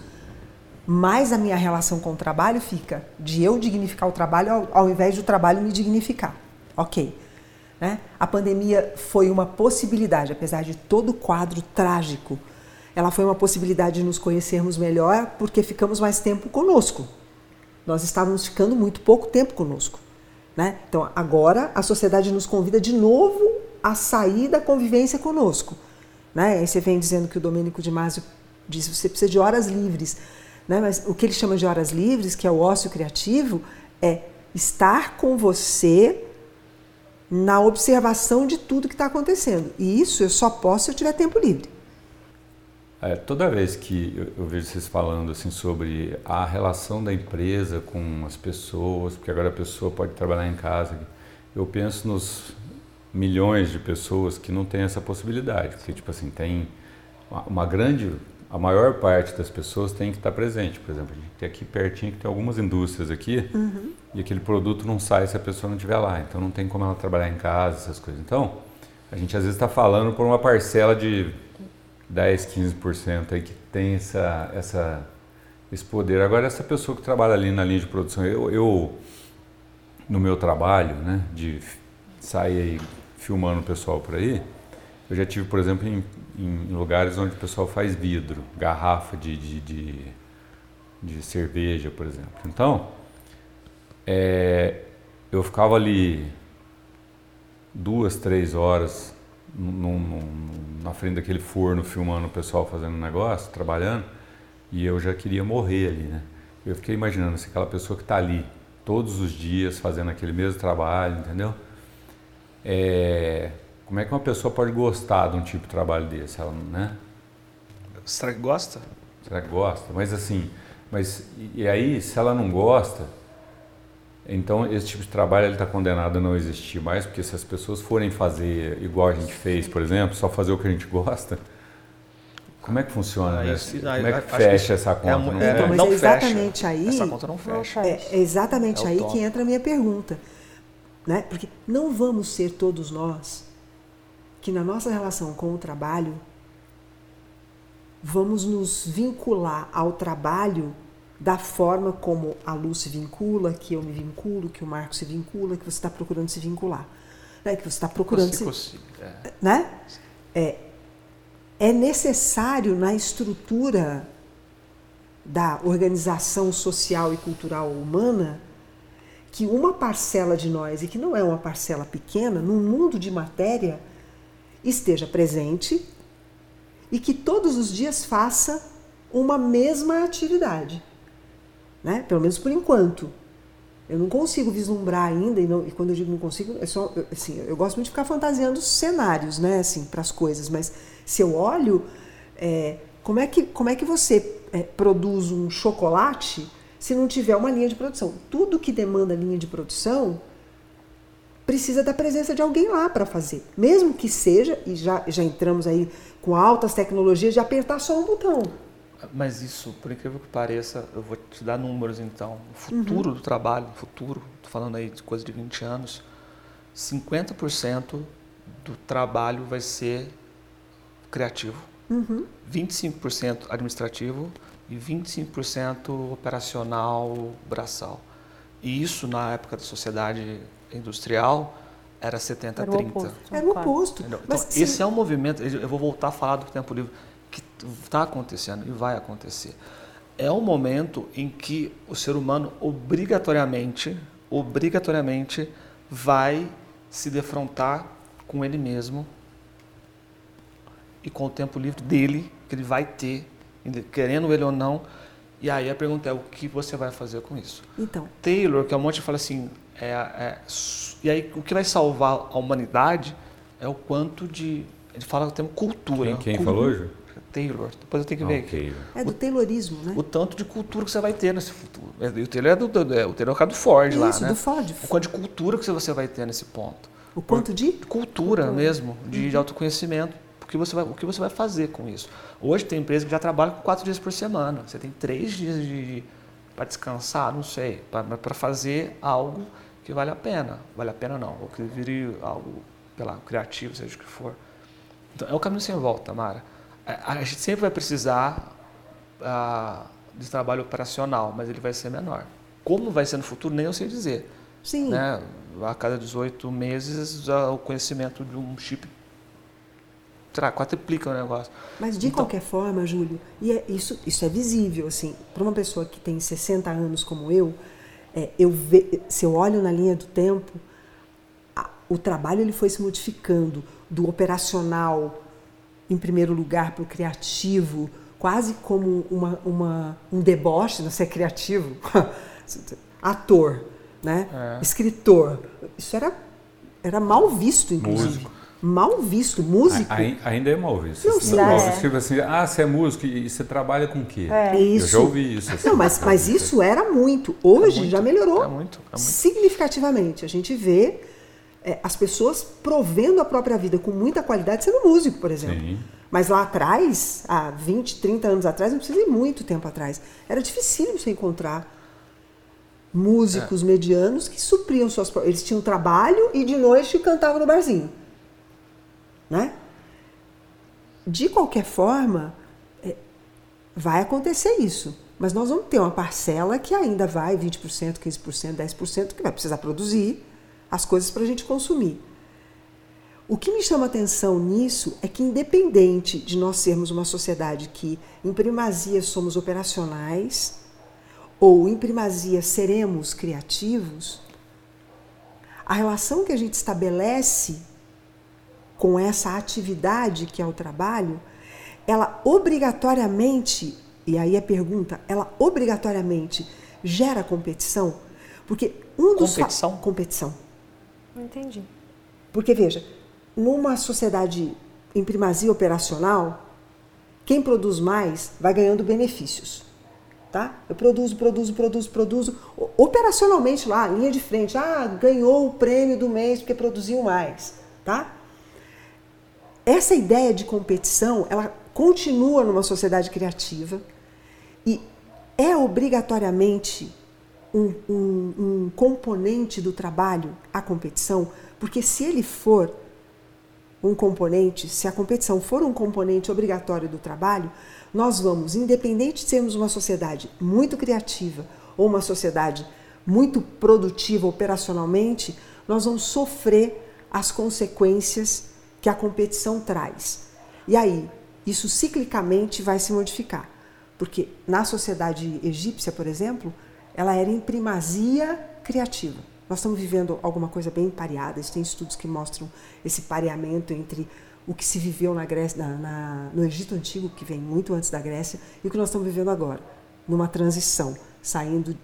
mais a minha relação com o trabalho fica de eu dignificar o trabalho ao, ao invés do trabalho me dignificar. Ok. Né? A pandemia foi uma possibilidade, apesar de todo o quadro trágico, ela foi uma possibilidade de nos conhecermos melhor porque ficamos mais tempo conosco. Nós estávamos ficando muito pouco tempo conosco. Né? Então, agora a sociedade nos convida de novo a sair da convivência conosco. Né? Aí você vem dizendo que o Domênico de Másio diz que você precisa de horas livres. Né? Mas o que ele chama de horas livres, que é o ócio criativo, é estar com você na observação de tudo que está acontecendo. E isso eu só posso se eu tiver tempo livre. É, toda vez que eu, vejo vocês falando assim sobre a relação da empresa com as pessoas, porque agora a pessoa pode trabalhar em casa, eu penso nos milhões de pessoas que não têm essa possibilidade, porque tipo assim tem uma grande a maior parte das pessoas tem que estar presente. Por exemplo, a gente tem aqui pertinho que tem algumas indústrias aqui uhum. e aquele produto não sai se a pessoa não estiver lá. Então não tem como ela trabalhar em casa, essas coisas. Então, a gente às vezes está falando por uma parcela de 10, 15% aí que tem essa, essa, esse poder. Agora, essa pessoa que trabalha ali na linha de produção, eu, eu no meu trabalho, né, de sair aí filmando o pessoal por aí, eu já tive, por exemplo, em, em lugares onde o pessoal faz vidro, garrafa de, de, de, de cerveja, por exemplo. Então, é, eu ficava ali duas, três horas num, num, na frente daquele forno filmando o pessoal fazendo negócio, trabalhando, e eu já queria morrer ali, né? Eu fiquei imaginando se assim, aquela pessoa que está ali todos os dias fazendo aquele mesmo trabalho, entendeu? É, como é que uma pessoa pode gostar de um tipo de trabalho desse, ela, né? Será que gosta? Será que gosta? Mas assim, mas e aí se ela não gosta, então esse tipo de trabalho está condenado a não existir mais, porque se as pessoas forem fazer igual a gente fez, por exemplo, só fazer o que a gente gosta, como é que funciona, ah, né? Isso, Como é que fecha que essa conta? É, não, é, então, mas é exatamente fecha. aí. Essa conta não fecha. É, é exatamente é aí que entra a minha pergunta. Né? Porque não vamos ser todos nós que na nossa relação com o trabalho vamos nos vincular ao trabalho da forma como a Lu se vincula, que eu me vinculo, que o Marco se vincula, que você está procurando se vincular. Né? Que você está procurando se. É. Né? É, é necessário na estrutura da organização social e cultural humana que uma parcela de nós, e que não é uma parcela pequena, num mundo de matéria, esteja presente e que todos os dias faça uma mesma atividade. Né? Pelo menos por enquanto. Eu não consigo vislumbrar ainda, e, não, e quando eu digo não consigo, é só, assim, eu gosto muito de ficar fantasiando cenários, né, assim, para as coisas, mas se eu olho, é, como, é que, como é que você é, produz um chocolate se não tiver uma linha de produção? Tudo que demanda linha de produção precisa da presença de alguém lá para fazer. Mesmo que seja, e já, já entramos aí com altas tecnologias, de apertar só um botão. Mas isso, por incrível que pareça, eu vou te dar números então. O futuro uhum. do trabalho, futuro, estou falando aí de coisa de 20 anos, 50% do trabalho vai ser criativo, uhum. 25% administrativo e 25% operacional braçal. E isso na época da sociedade industrial era 70 era 30. Oposto. Era o oposto. Então, Mas, esse sim. é um movimento, eu vou voltar a falar do tempo livre, que está acontecendo e vai acontecer. É um momento em que o ser humano obrigatoriamente, obrigatoriamente vai se defrontar com ele mesmo e com o tempo livre dele, que ele vai ter, querendo ele ou não. E aí a pergunta é: o que você vai fazer com isso? Então. Taylor, que é um monte, fala assim: é, é, e aí o que vai salvar a humanidade é o quanto de. Ele fala o termo cultura. Quem, quem cultura. falou, Ju? Taylor. Depois eu tenho que ver aqui. É do Taylorismo, né? O tanto de cultura que você vai ter nesse futuro. É, o Taylor é do, do, é, o Taylor é o cara do Ford Isso, lá, né? do Ford. O quanto de cultura que você vai ter nesse ponto. O quanto de? Cultura, cultura. mesmo, de, uhum. de autoconhecimento que você vai, o que você vai fazer com isso. Hoje tem empresa que já trabalha com quatro dias por semana. Você tem três dias de, para descansar, não sei, para fazer algo que vale a pena. Vale a pena não, ou que vire algo, sei lá, criativo, seja o que for. Então, é o caminho sem volta, Mara. A, é, a gente sempre vai precisar ah, de trabalho operacional, mas ele vai ser menor. Como vai ser no futuro, nem eu sei dizer. Sim. Né? A cada 18 meses, o conhecimento de um chip quadriplica o negócio. Mas de então, qualquer forma, Júlio, e é, isso, isso é visível, assim, para uma pessoa que tem 60 anos como eu, é, eu ve, se eu olho na linha do tempo, a, o trabalho ele foi se modificando do operacional, em primeiro lugar, para o criativo, quase como uma, uma, um deboche, não ser criativo, ator, né? É. escritor. Isso era, era mal visto, inclusive. Músico mal visto. Músico. ainda é mal visto. Não, sim, mal visto. Tipo assim, ah, você é músico e você trabalha com o quê? É. Isso. Eu já ouvi isso. Assim, não, mas, mas isso era muito. Hoje é muito, já melhorou é muito, é muito. significativamente. A gente vê é, as pessoas provendo a própria vida com muita qualidade sendo músico, por exemplo. Sim. Mas lá atrás, há 20, 30 anos atrás, não precisa ir muito tempo atrás, era difícil você encontrar músicos é. medianos que supriam suas eles tinham trabalho e de noite cantavam no barzinho. Né? De qualquer forma, é, vai acontecer isso. Mas nós vamos ter uma parcela que ainda vai, 20%, 15%, 10%, que vai precisar produzir as coisas para a gente consumir. O que me chama atenção nisso é que, independente de nós sermos uma sociedade que, em primazia, somos operacionais, ou em primazia seremos criativos, a relação que a gente estabelece com essa atividade que é o trabalho, ela obrigatoriamente, e aí a pergunta, ela obrigatoriamente gera competição? Porque um dos competição? competição. Não entendi. Porque veja, numa sociedade em primazia operacional, quem produz mais vai ganhando benefícios. Tá? Eu produzo, produzo, produzo, produzo. Operacionalmente lá, linha de frente, ah, ganhou o prêmio do mês porque produziu mais. Tá? Essa ideia de competição, ela continua numa sociedade criativa e é obrigatoriamente um, um, um componente do trabalho a competição, porque se ele for um componente, se a competição for um componente obrigatório do trabalho, nós vamos, independente de sermos uma sociedade muito criativa ou uma sociedade muito produtiva operacionalmente, nós vamos sofrer as consequências que a competição traz. E aí, isso ciclicamente vai se modificar. Porque na sociedade egípcia, por exemplo, ela era em primazia criativa. Nós estamos vivendo alguma coisa bem pareada, tem estudos que mostram esse pareamento entre o que se viveu na Grécia, na, na, no Egito Antigo, que vem muito antes da Grécia, e o que nós estamos vivendo agora, numa transição, saindo,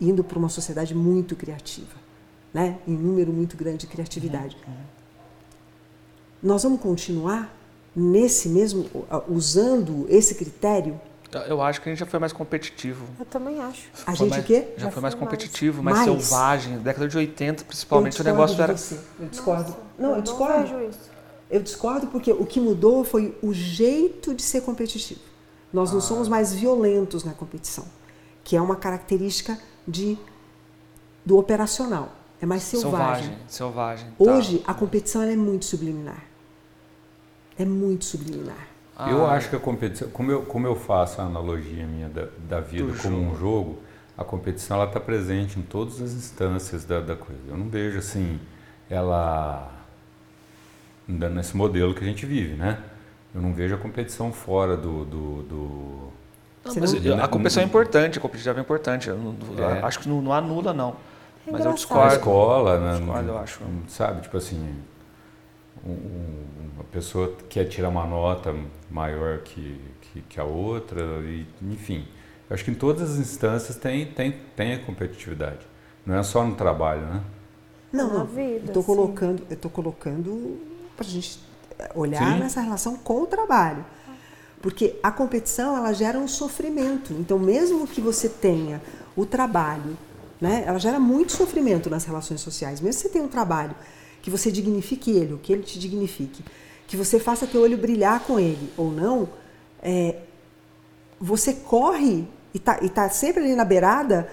indo para uma sociedade muito criativa, né? em número muito grande de criatividade. Uhum. Nós vamos continuar nesse mesmo, usando esse critério eu acho que a gente já foi mais competitivo. Eu também acho. A gente mais, o quê? Já, já foi mais competitivo, mais, mais, selvagem. Década de 80, principalmente, o negócio era. Você. Eu discordo. Nossa, não, eu, eu discordo. Não eu discordo porque o que mudou foi o jeito de ser competitivo. Nós ah. não somos mais violentos na competição, que é uma característica de do operacional. É mais selvagem. Selvagem, selvagem. Hoje tá. a competição é muito subliminar. É muito subliminar. Ah, eu acho que a competição, como eu, como eu faço a analogia minha da, da vida como jogo. um jogo, a competição ela está presente em todas as instâncias da, da coisa. Eu não vejo assim ela nesse modelo que a gente vive, né? Eu não vejo a competição fora do, do, do não, a competição é importante, a competição é importante. Não, é. Acho que não, não anula, não. É mas eu discordo. A escola, né? Discordo, eu acho. Sabe, tipo assim, uma pessoa quer tirar uma nota maior que, que, que, a outra, e, enfim. Eu acho que em todas as instâncias tem, tem, tem a competitividade. Não é só no trabalho, né? Não, eu estou colocando, eu estou colocando para a gente olhar sim. nessa relação com o trabalho. Porque a competição, ela gera um sofrimento. Então, mesmo que você tenha o trabalho, né, ela gera muito sofrimento nas relações sociais. Mesmo que você tenha um trabalho que você dignifique ele, o que ele te dignifique, que você faça teu olho brilhar com ele ou não, é, você corre e está tá sempre ali na beirada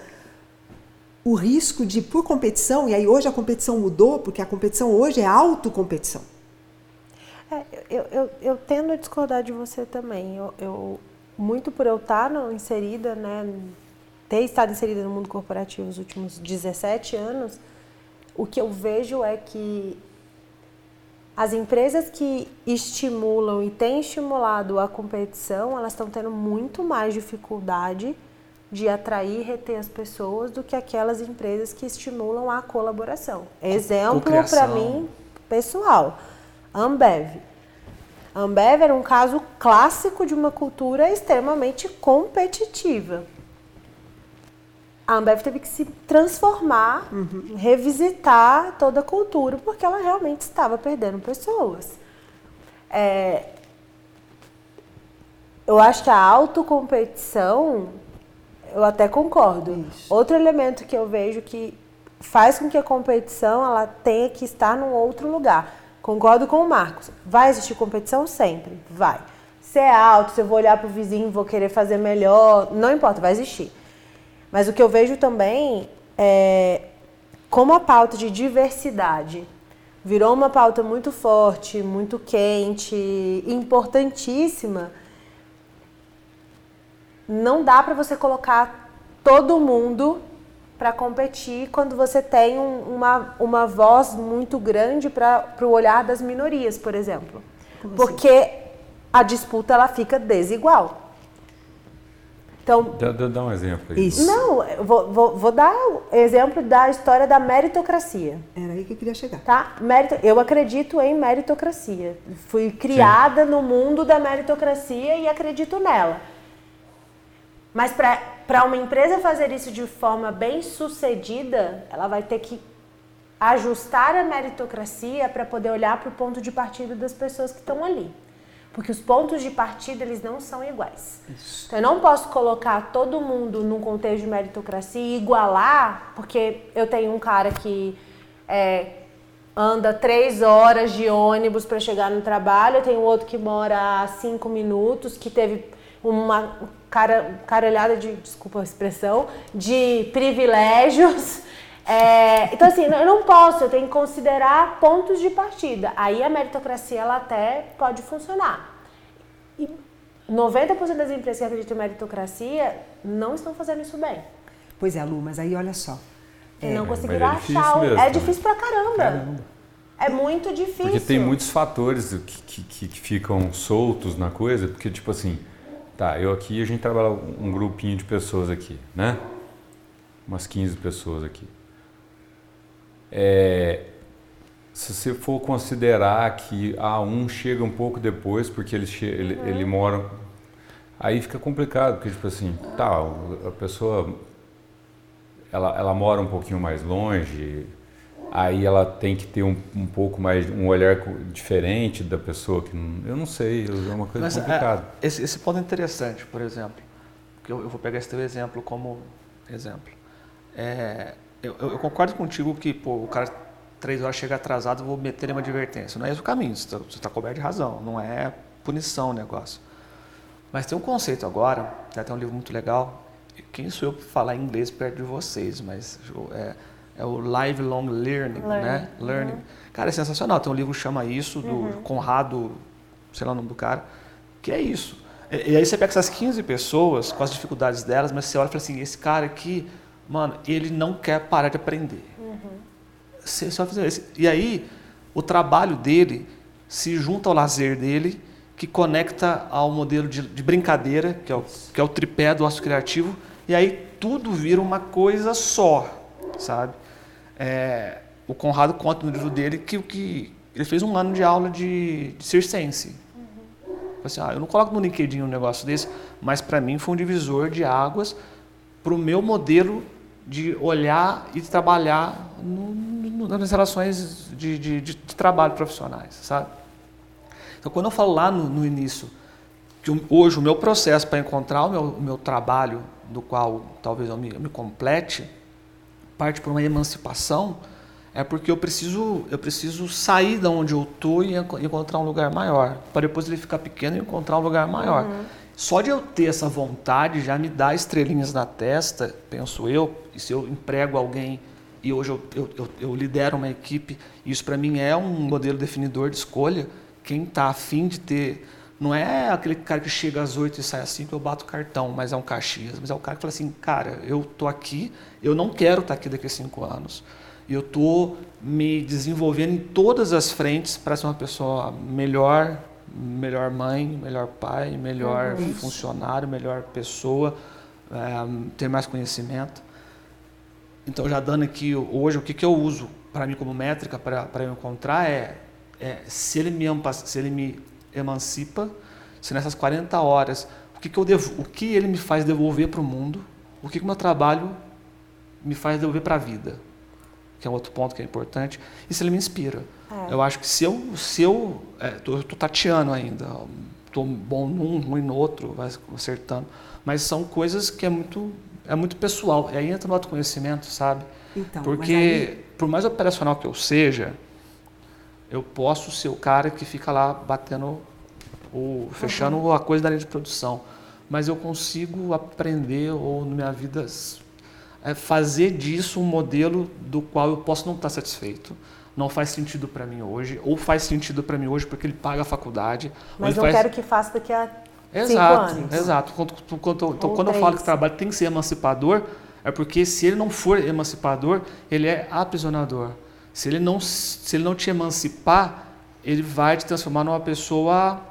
o risco de, por competição, e aí hoje a competição mudou, porque a competição hoje é autocompetição. É, eu, eu, eu tendo a discordar de você também. Eu, eu, muito por eu estar inserida, né, ter estado inserida no mundo corporativo nos últimos 17 anos, o que eu vejo é que as empresas que estimulam e têm estimulado a competição, elas estão tendo muito mais dificuldade de atrair e reter as pessoas do que aquelas empresas que estimulam a colaboração. Exemplo para mim, pessoal, Ambev. Ambev era um caso clássico de uma cultura extremamente competitiva a Ambev teve que se transformar, uhum. revisitar toda a cultura, porque ela realmente estava perdendo pessoas. É, eu acho que a autocompetição, eu até concordo. Isso. Outro elemento que eu vejo que faz com que a competição ela tenha que estar num outro lugar. Concordo com o Marcos. Vai existir competição sempre? Vai. Se é alto, se eu vou olhar para o vizinho, vou querer fazer melhor, não importa, vai existir. Mas o que eu vejo também é como a pauta de diversidade virou uma pauta muito forte, muito quente, importantíssima. Não dá para você colocar todo mundo para competir quando você tem um, uma, uma voz muito grande para o olhar das minorias, por exemplo. Como assim? Porque assim? a disputa ela fica desigual. Então, dá, dá, um exemplo aí. Isso. Não, vou, vou, vou dar exemplo da história da meritocracia. Era aí que eu queria chegar. Tá? Merito, eu acredito em meritocracia. Fui criada Sim. no mundo da meritocracia e acredito nela. Mas para uma empresa fazer isso de forma bem sucedida, ela vai ter que ajustar a meritocracia para poder olhar para o ponto de partida das pessoas que estão ali. Porque os pontos de partida eles não são iguais. Isso. Então eu não posso colocar todo mundo num contexto de meritocracia e igualar, porque eu tenho um cara que é, anda três horas de ônibus para chegar no trabalho, eu tenho outro que mora a cinco minutos, que teve uma cara, caralhada de, desculpa a expressão, de privilégios. É, então, assim, eu não posso, eu tenho que considerar pontos de partida. Aí a meritocracia, ela até pode funcionar. E 90% das empresas que acreditam em meritocracia não estão fazendo isso bem. Pois é, Lu, mas aí olha só. É, não conseguiram é achar. Mesmo, é difícil pra caramba. caramba. É muito difícil. Porque tem muitos fatores que, que, que ficam soltos na coisa, porque, tipo assim, tá, eu aqui, a gente trabalha um grupinho de pessoas aqui, né? Umas 15 pessoas aqui. É, se você for considerar que a um chega um pouco depois, porque ele, ele, uhum. ele mora. Aí fica complicado, porque, tipo assim, tá, a pessoa ela, ela mora um pouquinho mais longe, aí ela tem que ter um, um pouco mais, um olhar diferente da pessoa que não, eu não sei, é uma coisa Mas, complicada. É, esse, esse ponto é interessante, por exemplo, que eu, eu, vou pegar esse teu exemplo como exemplo. É, eu, eu, concordo contigo que pô, o cara três horas chega atrasado, vou meter uma advertência. Não é esse o caminho, você está tá coberto de razão, não é punição o negócio. Mas tem um conceito agora, tem até um livro muito legal, quem sou eu para falar inglês perto de vocês, mas é, é o Lifelong Learning, Learning. né? Learning. Uhum. Cara, é sensacional, tem um livro que chama isso, do uhum. Conrado, sei lá o nome do cara, que é isso. E, e aí você pega essas 15 pessoas, com as dificuldades delas, mas você olha e fala assim, esse cara aqui mano, ele não quer parar de aprender. Uhum. Só isso. E aí, o trabalho dele se junta ao lazer dele, que conecta ao modelo de, de brincadeira, que é, o, que é o tripé do ócio criativo, e aí tudo vira uma coisa só, sabe? É, o Conrado conta no livro dele que, que ele fez um ano de aula de, de circense. Assim, ah, eu não coloco no LinkedIn um negócio desse, mas para mim foi um divisor de águas para o meu modelo de olhar e trabalhar no, no, nas relações de, de, de, trabalho profissionais, sabe? Então, quando eu falo lá no, no início que hoje o meu processo para encontrar o meu, o meu, trabalho, do qual talvez eu me, eu me complete, parte por uma emancipação, é porque eu preciso, eu preciso sair da onde eu estou e encontrar um lugar maior, para depois ele ficar pequeno e encontrar um lugar maior. Uhum. Só de eu ter essa vontade já me dá estrelinhas na testa, penso eu, e se eu emprego alguém e hoje eu, eu, eu, eu lidero uma equipe, isso para mim é um modelo definidor de escolha. Quem está afim de ter. Não é aquele cara que chega às oito e sai às cinco, eu bato o cartão, mas é um Caxias. Mas é o cara que fala assim: cara, eu tô aqui, eu não quero estar tá aqui daqui a cinco anos. E eu estou me desenvolvendo em todas as frentes para ser uma pessoa melhor, melhor mãe, melhor pai, melhor uhum. funcionário, melhor pessoa, é, ter mais conhecimento. Então, já dando aqui hoje, o que, que eu uso para mim como métrica para eu encontrar é, é, se, ele me, se ele me emancipa, se nessas 40 horas, o que, que, eu devo, o que ele me faz devolver para o mundo, o que, que o meu trabalho me faz devolver para a vida, que é um outro ponto que é importante, e se ele me inspira. É. Eu acho que se eu, se eu estou é, tateando ainda, estou bom num, ruim no outro, vai acertando, mas são coisas que é muito é muito pessoal. E aí entra no autoconhecimento, sabe? Então, Porque aí... por mais operacional que eu seja, eu posso ser o cara que fica lá batendo o fechando uhum. a coisa da linha de produção, mas eu consigo aprender ou na minha vida é fazer disso um modelo do qual eu posso não estar satisfeito não faz sentido para mim hoje, ou faz sentido para mim hoje porque ele paga a faculdade. Mas eu faz... quero que faça daqui a exato. Exato. Quando, quando, então, quando eu falo que o trabalho tem que ser emancipador, É porque se ele não for emancipador, ele é aprisionador. Se ele não, se ele não te emancipar, ele vai te transformar numa pessoa.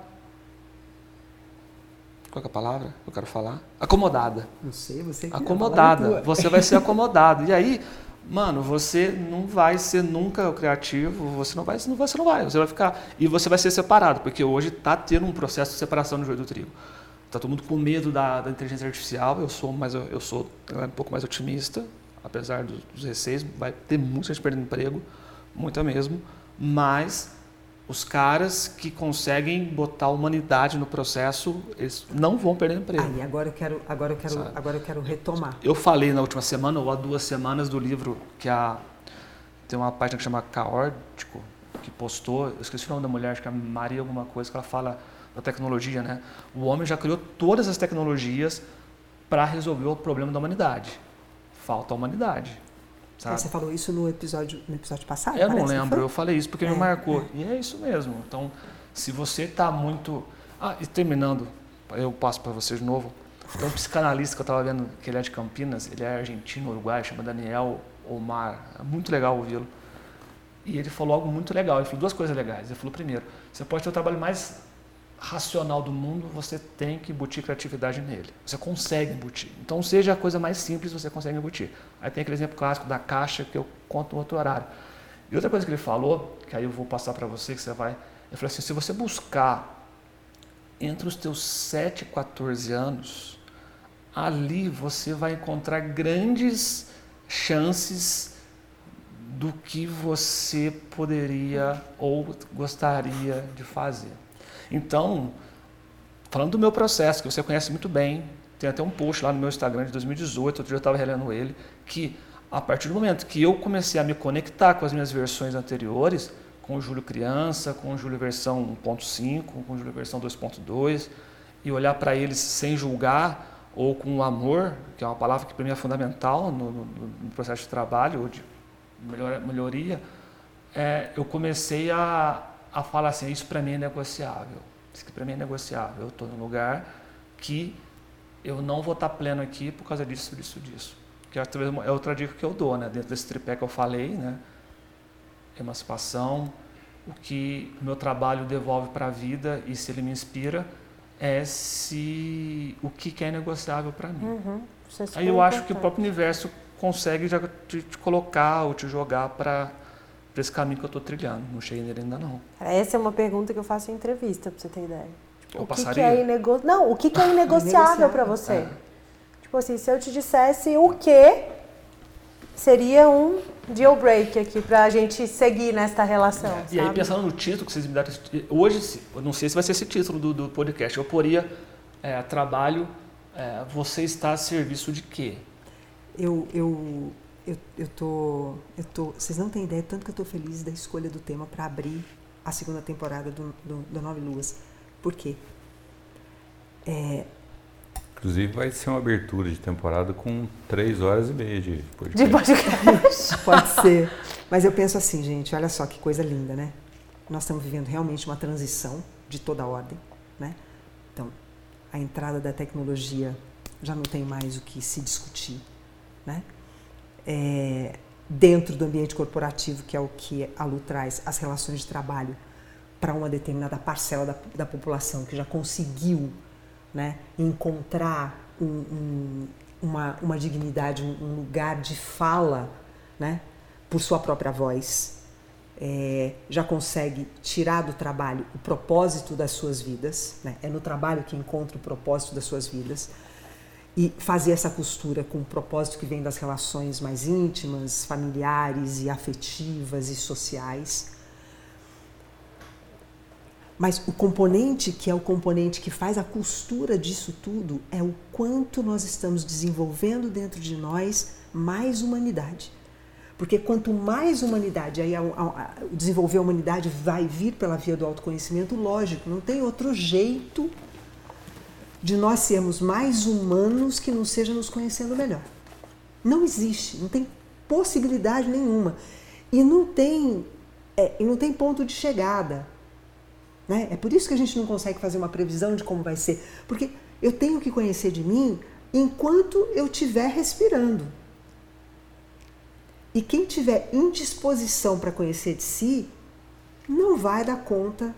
Qual é a palavra que eu quero falar? Acomodada. Não sei, você Acomodada. Você vai ser acomodado. E aí, mano, você não vai ser nunca criativo, você não vai, não vai, você não vai, você vai ficar e você vai ser separado, porque hoje está tendo um processo de separação no joio do trigo. Tá todo mundo com medo da, da inteligência artificial. Eu sou mais, eu sou um pouco mais otimista, apesar dos, dos receios. Vai ter muita gente perdendo emprego, muita mesmo. Mas os caras que conseguem botar a humanidade no processo, eles não vão perder emprego. Aí, agora eu quero, agora eu quero, agora eu quero retomar. Eu falei na última semana ou há duas semanas do livro que a tem uma página que chama Caórtico que postou, eu esqueci o nome da mulher, acho que é Maria alguma coisa, que ela fala da tecnologia, né? O homem já criou todas as tecnologias para resolver o problema da humanidade. Falta a humanidade. Sabe? Você falou isso no episódio, no episódio passado? Eu não lembro, eu falei isso porque é, me marcou. É. E é isso mesmo. Então, se você está muito. Ah, e terminando, eu passo para você de novo. Tem um psicanalista que eu estava vendo, que ele é de Campinas, ele é argentino, uruguai, chama Daniel Omar. É muito legal ouvi-lo. E ele falou algo muito legal. Ele falou duas coisas legais. Ele falou, primeiro, você pode ter o trabalho mais racional do mundo, você tem que embutir criatividade nele. Você consegue embutir. Então, seja a coisa mais simples, você consegue embutir. Aí tem aquele exemplo clássico da caixa que eu conto no outro horário. E outra coisa que ele falou, que aí eu vou passar para você, que você vai... Ele falou assim, se você buscar entre os teus 7 e 14 anos, ali você vai encontrar grandes chances do que você poderia ou gostaria de fazer. Então, falando do meu processo, que você conhece muito bem, tem até um post lá no meu Instagram de 2018, outro dia eu estava relendo ele, que a partir do momento que eu comecei a me conectar com as minhas versões anteriores, com o Júlio criança, com o Júlio versão 1.5, com o Júlio versão 2.2, e olhar para eles sem julgar, ou com amor, que é uma palavra que para mim é fundamental no, no, no processo de trabalho, ou de melhoria, é, eu comecei a, a falar assim, isso para mim é negociável. Isso para mim é negociável. Eu estou num lugar que eu não vou estar tá pleno aqui por causa disso, disso, disso. Que é, é outra dica que eu dou, né? Dentro desse tripé que eu falei, né? Emancipação, o que o meu trabalho devolve para a vida e se ele me inspira é se o que é negociável para mim. Uhum. É Aí eu acho que o próprio universo consegue já te, te colocar ou te jogar para para esse caminho que eu estou trilhando. Não cheguei nele ainda não. Essa é uma pergunta que eu faço em entrevista, para você ter ideia. Tipo, eu o que passaria? Que é inego... Não, o que, que é inegociável para você? É. Tipo assim, se eu te dissesse o que seria um deal break aqui para a gente seguir nesta relação. É. E aí, pensando no título que vocês me deram, hoje, eu não sei se vai ser esse título do, do podcast, eu poria é, trabalho, é, você está a serviço de quê? Eu, eu eu, eu, tô, eu tô. Vocês não têm ideia tanto que eu estou feliz da escolha do tema para abrir a segunda temporada do, do, do Nove Luas. Por quê? É, Inclusive vai ser uma abertura de temporada com três horas e meia de podcast. De podcast. Pode ser. Mas eu penso assim, gente, olha só que coisa linda, né? Nós estamos vivendo realmente uma transição de toda a ordem, né? Então, a entrada da tecnologia já não tem mais o que se discutir, né? É, dentro do ambiente corporativo, que é o que a Lu traz, as relações de trabalho para uma determinada parcela da, da, população que já conseguiu né, encontrar um, um, uma, uma, dignidade, um, um, lugar de fala né, por sua própria voz, é, já consegue tirar do trabalho o propósito das suas vidas, né, é no trabalho que encontra o propósito das suas vidas e fazer essa costura com o propósito que vem das relações mais íntimas, familiares e afetivas e sociais. Mas o componente que é o componente que faz a costura disso tudo é o quanto nós estamos desenvolvendo dentro de nós mais humanidade. Porque quanto mais humanidade, aí a, a, desenvolver a humanidade vai vir pela via do autoconhecimento, lógico, não tem outro jeito de nós sermos mais humanos que não seja nos conhecendo melhor. Não existe, não tem possibilidade nenhuma. E não tem, é, e não tem ponto de chegada. Né? É por isso que a gente não consegue fazer uma previsão de como vai ser. Porque eu tenho que conhecer de mim enquanto eu estiver respirando. E quem tiver indisposição para conhecer de si, não vai dar conta.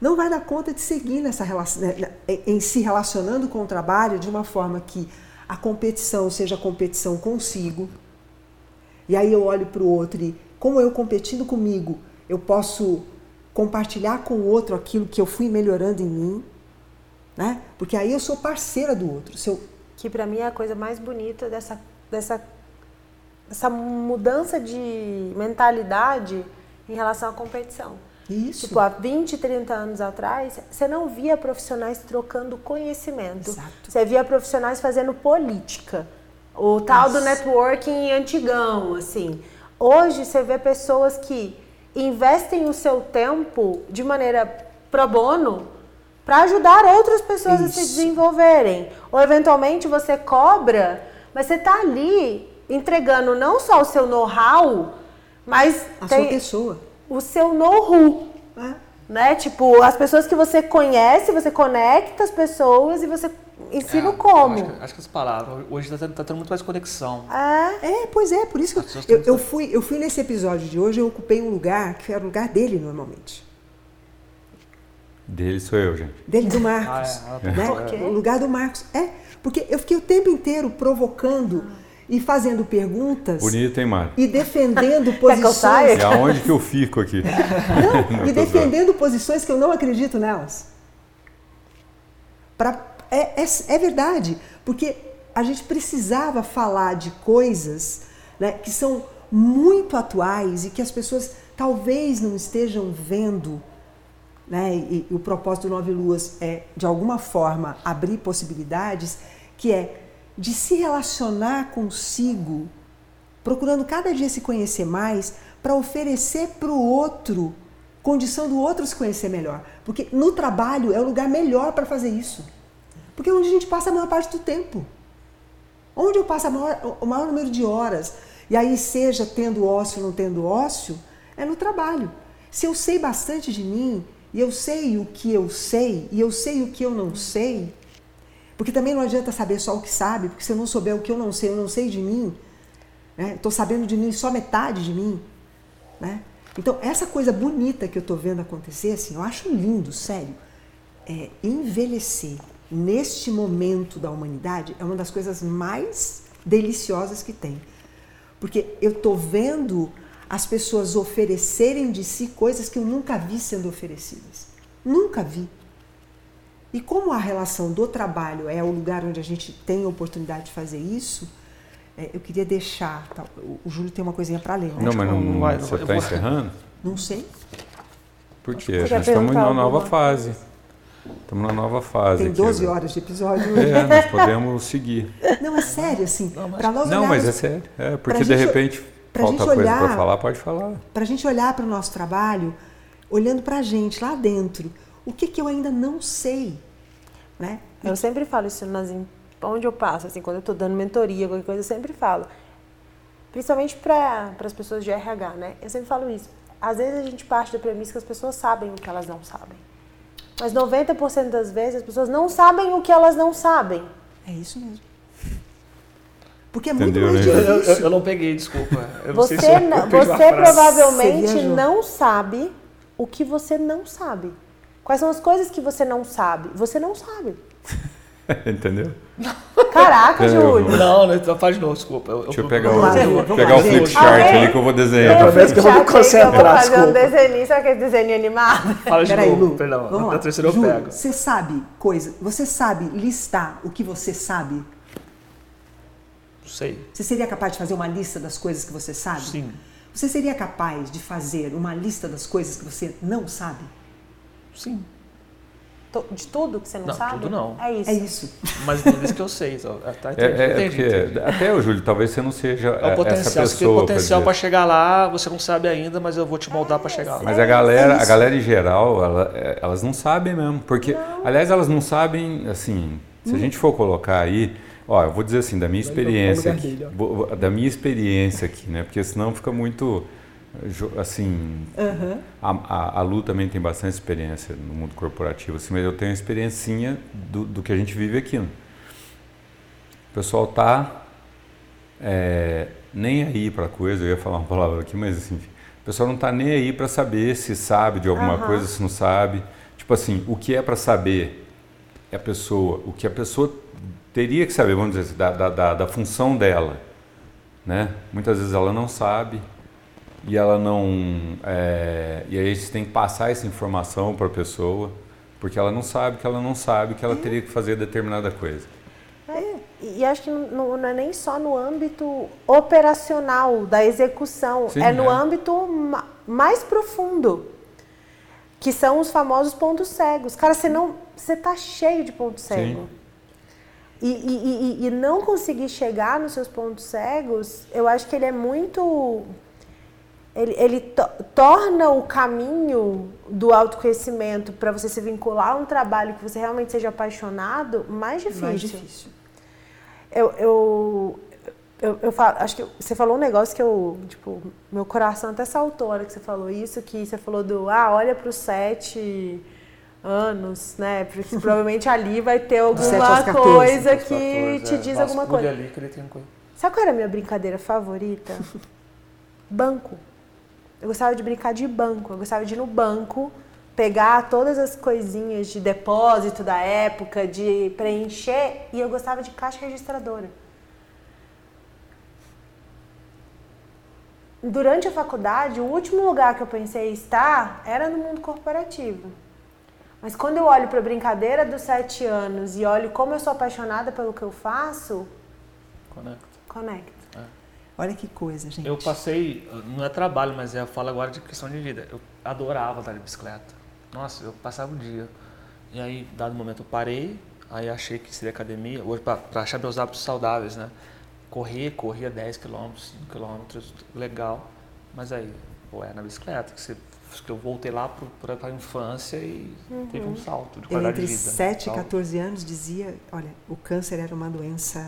Não vai dar conta de seguir nessa relação, né, né, em se relacionando com o trabalho de uma forma que a competição seja competição consigo. E aí eu olho para o outro e, como eu competindo comigo, eu posso compartilhar com o outro aquilo que eu fui melhorando em mim, né? Porque aí eu sou parceira do outro. Eu... Que para mim é a coisa mais bonita dessa, dessa, dessa mudança de mentalidade em relação à competição. Isso. Tipo, há 20, 30 anos atrás, você não via profissionais trocando conhecimento. Exato. Você via profissionais fazendo política. O tal do networking antigão, assim. Hoje você vê pessoas que investem o seu tempo de maneira pro bono para ajudar outras pessoas Isso. a se desenvolverem. Ou eventualmente você cobra, mas você está ali entregando não só o seu know-how, mas a sua pessoa. O seu know-how. É. Né? Tipo, as pessoas que você conhece, você conecta as pessoas e você ensina é, como. Acho que, acho que as palavras. Hoje está tá tendo muito mais conexão. É, é pois é, por isso que eu, eu, fui, eu fui nesse episódio de hoje, eu ocupei um lugar que era o lugar dele normalmente. Dele sou eu, gente. Dele do Marcos. Ah, é, né? O lugar do Marcos. É, porque eu fiquei o tempo inteiro provocando e fazendo perguntas. Bonito, hein, Mário? E defendendo posições. É aonde que eu fico aqui. Não, e defendendo posições que eu não acredito nelas. Pra, é, é, é verdade, porque a gente precisava falar de coisas né, que são muito atuais e que as pessoas talvez não estejam vendo né? E, e o propósito do Nove Luas é, de alguma forma, abrir possibilidades, que é de se relacionar consigo, procurando cada dia se conhecer mais, para oferecer para o outro condição do outro se conhecer melhor. Porque no trabalho é o lugar melhor para fazer isso. Porque é onde a gente passa a maior parte do tempo. Onde eu passo maior, o maior número de horas, e aí seja tendo ócio ou não tendo ócio, é no trabalho. Se eu sei bastante de mim, e eu sei o que eu sei, e eu sei o que eu não sei, porque também não adianta saber só o que sabe, porque se eu não souber o que eu não sei, eu não sei de mim, estou né? sabendo de mim só metade de mim. Né? Então, essa coisa bonita que eu estou vendo acontecer, assim, eu acho lindo, sério, é envelhecer neste momento da humanidade é uma das coisas mais deliciosas que tem. Porque eu estou vendo as pessoas oferecerem de si coisas que eu nunca vi sendo oferecidas. Nunca vi. E como a relação do trabalho é o lugar onde a gente tem a oportunidade de fazer isso, é, eu queria deixar. Tá, o, Júlio tem uma coisinha para ler. Não, mas não, não, vai, você está encerrando? Não sei. Por quê? Nós estamos numa nova fase. Estamos na nova fase. Tem 12 aqui, horas de episódio. É, nós podemos seguir. Não, é sério, assim. Para nós Não, mas é sério. É, porque de repente Pra Falta gente olhar, para falar, pode falar. Para a gente olhar para o nosso trabalho, olhando para a gente lá dentro, o que, que eu ainda não sei, né? Eu sempre falo isso nas, onde eu passo, assim, quando eu estou dando mentoria, qualquer coisa, eu sempre falo. Principalmente para as pessoas de RH, né? Eu sempre falo isso. Às vezes a gente parte da premissa que as pessoas sabem o que elas não sabem. Mas 90% das vezes as pessoas não sabem o que elas não sabem. É isso mesmo. Porque é Entendeu, muito mais né? difícil. Eu, eu, eu, não peguei, desculpa. você se você provavelmente não sabe o que você não sabe. Quais são as coisas que você não sabe? Você não sabe. Entendeu? Caraca, Júlio. Não, não, então faz de novo, desculpa. Eu, Deixa eu pegar, o, lá, pegar o flip chart ali que eu vou desenhar. Pra ver que eu vou me concentrar, eu vou fazer desculpa. um desenho, sabe aquele desenho animado? Fala de Peraí, novo, Lu, perdão. Vamos lá. terceira eu pego. Você sabe coisa, você sabe listar o que você sabe? Sei. Você seria capaz de fazer uma lista das coisas que você sabe? Sim. Você seria capaz de fazer uma lista das coisas que você não sabe? Sim. De tudo que você não, não sabe? Tudo não. É isso. É isso. Mas diz que eu sei. Tá, é, é, entendi, é entendi. Até o Júlio, talvez você não seja é o potencial, essa pessoa. Você tem potencial para chegar lá, você não sabe ainda, mas eu vou te moldar para chegar lá. Mas a galera, a galera em geral, ela, é, elas não sabem mesmo. Porque, não. aliás, elas não sabem, assim, se hum. a gente for colocar aí Ó, eu vou dizer assim, da minha experiência aqui, da minha experiência aqui, né? Porque senão fica muito assim, uhum. a, a, a, Lu também tem bastante experiência no mundo corporativo, assim, mas eu tenho a experiência do, do que a gente vive aqui. Né? O pessoal tá é, nem aí para coisa, eu ia falar uma palavra aqui, mas assim, o pessoal não está nem aí para saber se sabe de alguma uhum. coisa, se não sabe. Tipo assim, o que é para saber é a pessoa, o que a pessoa teria que saber, vamos dizer assim, da, da, da, função dela. Né? Muitas vezes ela não sabe e ela não. É, e aí a gente tem que passar essa informação para a pessoa, porque ela não sabe que ela não sabe que ela teria que fazer determinada coisa. É, e acho que não, não, é nem só no âmbito operacional da execução, Sim, é no é. âmbito ma mais profundo, que são os famosos pontos cegos. Cara, você não, você tá cheio de pontos cegos. E, e, e, e, não conseguir chegar nos seus pontos cegos, eu acho que ele é muito. Ele, ele to, torna o caminho do autoconhecimento para você se vincular a um trabalho que você realmente seja apaixonado mais difícil. Mais difícil. Eu, eu, eu, eu falo, acho que você falou um negócio que eu, tipo, meu coração até saltou na hora que você falou isso, que você falou do, ah, olha para o sete anos, né? Porque provavelmente ali vai ter alguma coisa que 14, te é. diz alguma coisa. Ali que ele tem coisa. Sabe qual era a minha brincadeira favorita? banco. Eu gostava de brincar de banco. Eu gostava de ir no banco, pegar todas as coisinhas de depósito da época, de preencher, e eu gostava de caixa registradora. Durante a faculdade, o último lugar que eu pensei em estar era no mundo corporativo. Mas quando eu olho para a brincadeira dos sete anos e olho como eu sou apaixonada pelo que eu faço, conecto. Conecto. Olha que coisa, gente. Eu passei, não é trabalho, mas eu falo agora de questão de vida. Eu adorava andar de bicicleta. Nossa, eu passava o dia. E aí, dado momento, eu parei, aí achei que seria academia, hoje para achar meus hábitos saudáveis, né? Correr, corria 10 quilômetros, 5 quilômetros, legal. Mas aí, pô, é na bicicleta que você acho que eu voltei lá para a infância e uhum. teve um salto de qualidade eu, entre de vida. 7 e 14 anos dizia, olha, o câncer era uma doença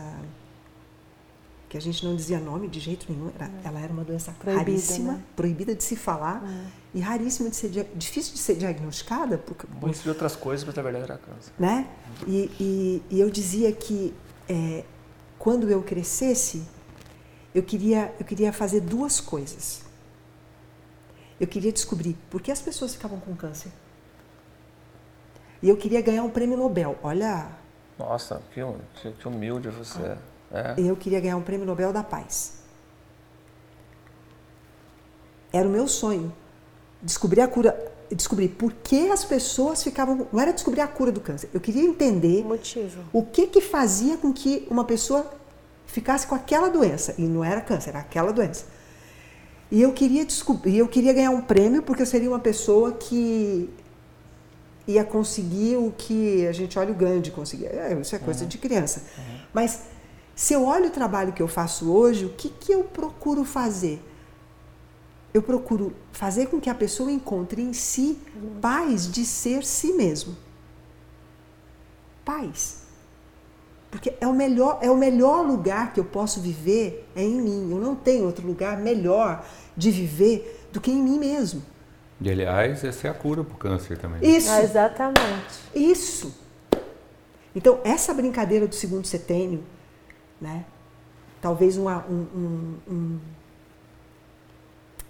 que a gente não dizia nome de jeito nenhum, era, é. ela era uma doença proibida, raríssima, né? proibida de se falar é. e raríssima de ser difícil de ser diagnosticada. Porque, Muitas de outras coisas, mas na verdade era câncer. Né? E, e, e eu dizia que é, quando eu crescesse, eu queria, eu queria fazer duas coisas. Eu queria descobrir por que as pessoas ficavam com câncer. E eu queria ganhar um prêmio Nobel. Olha. Nossa, que, que humilde você é. É. Eu queria ganhar um prêmio Nobel da Paz. Era o meu sonho. Descobrir a cura. Descobrir por que as pessoas ficavam. Não era descobrir a cura do câncer. Eu queria entender o motivo. O que, que fazia com que uma pessoa ficasse com aquela doença. E não era câncer, era aquela doença. E eu queria descobrir, eu queria ganhar um prêmio porque eu seria uma pessoa que ia conseguir o que a gente olha o Gandhi conseguir. É, isso é coisa uhum. de criança. Uhum. Mas se eu olho o trabalho que eu faço hoje, o que, que eu procuro fazer? Eu procuro fazer com que a pessoa encontre em si paz de ser si mesmo. Paz. Porque é o melhor, é o melhor lugar que eu posso viver é em mim. Eu não tenho outro lugar melhor de viver do que em mim mesmo. E aliás, essa é a cura para o câncer também. Isso. Ah, exatamente. Isso. Então, essa brincadeira do segundo setênio, né? Talvez uma, um, um, um,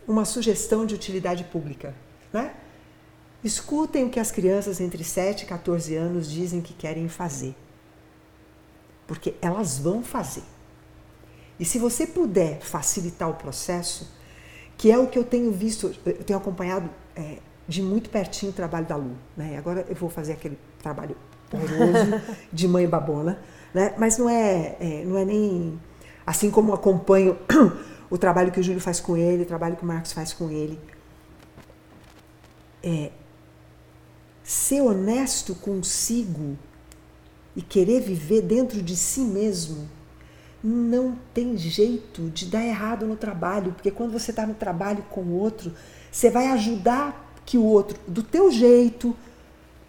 uma sugestão de utilidade pública, né? Escutem o que as crianças entre 7 e 14 anos dizem que querem fazer porque elas vão fazer. E se você puder facilitar o processo, que é o que eu tenho visto, eu tenho acompanhado é, de muito pertinho o trabalho da Lu. Né? Agora eu vou fazer aquele trabalho horroroso de mãe babona, né? mas não é, é, não é nem assim como acompanho o trabalho que o Júlio faz com ele, o trabalho que o Marcos faz com ele. É, ser honesto consigo e querer viver dentro de si mesmo, não tem jeito de dar errado no trabalho, porque quando você está no trabalho com o outro, você vai ajudar que o outro, do teu jeito,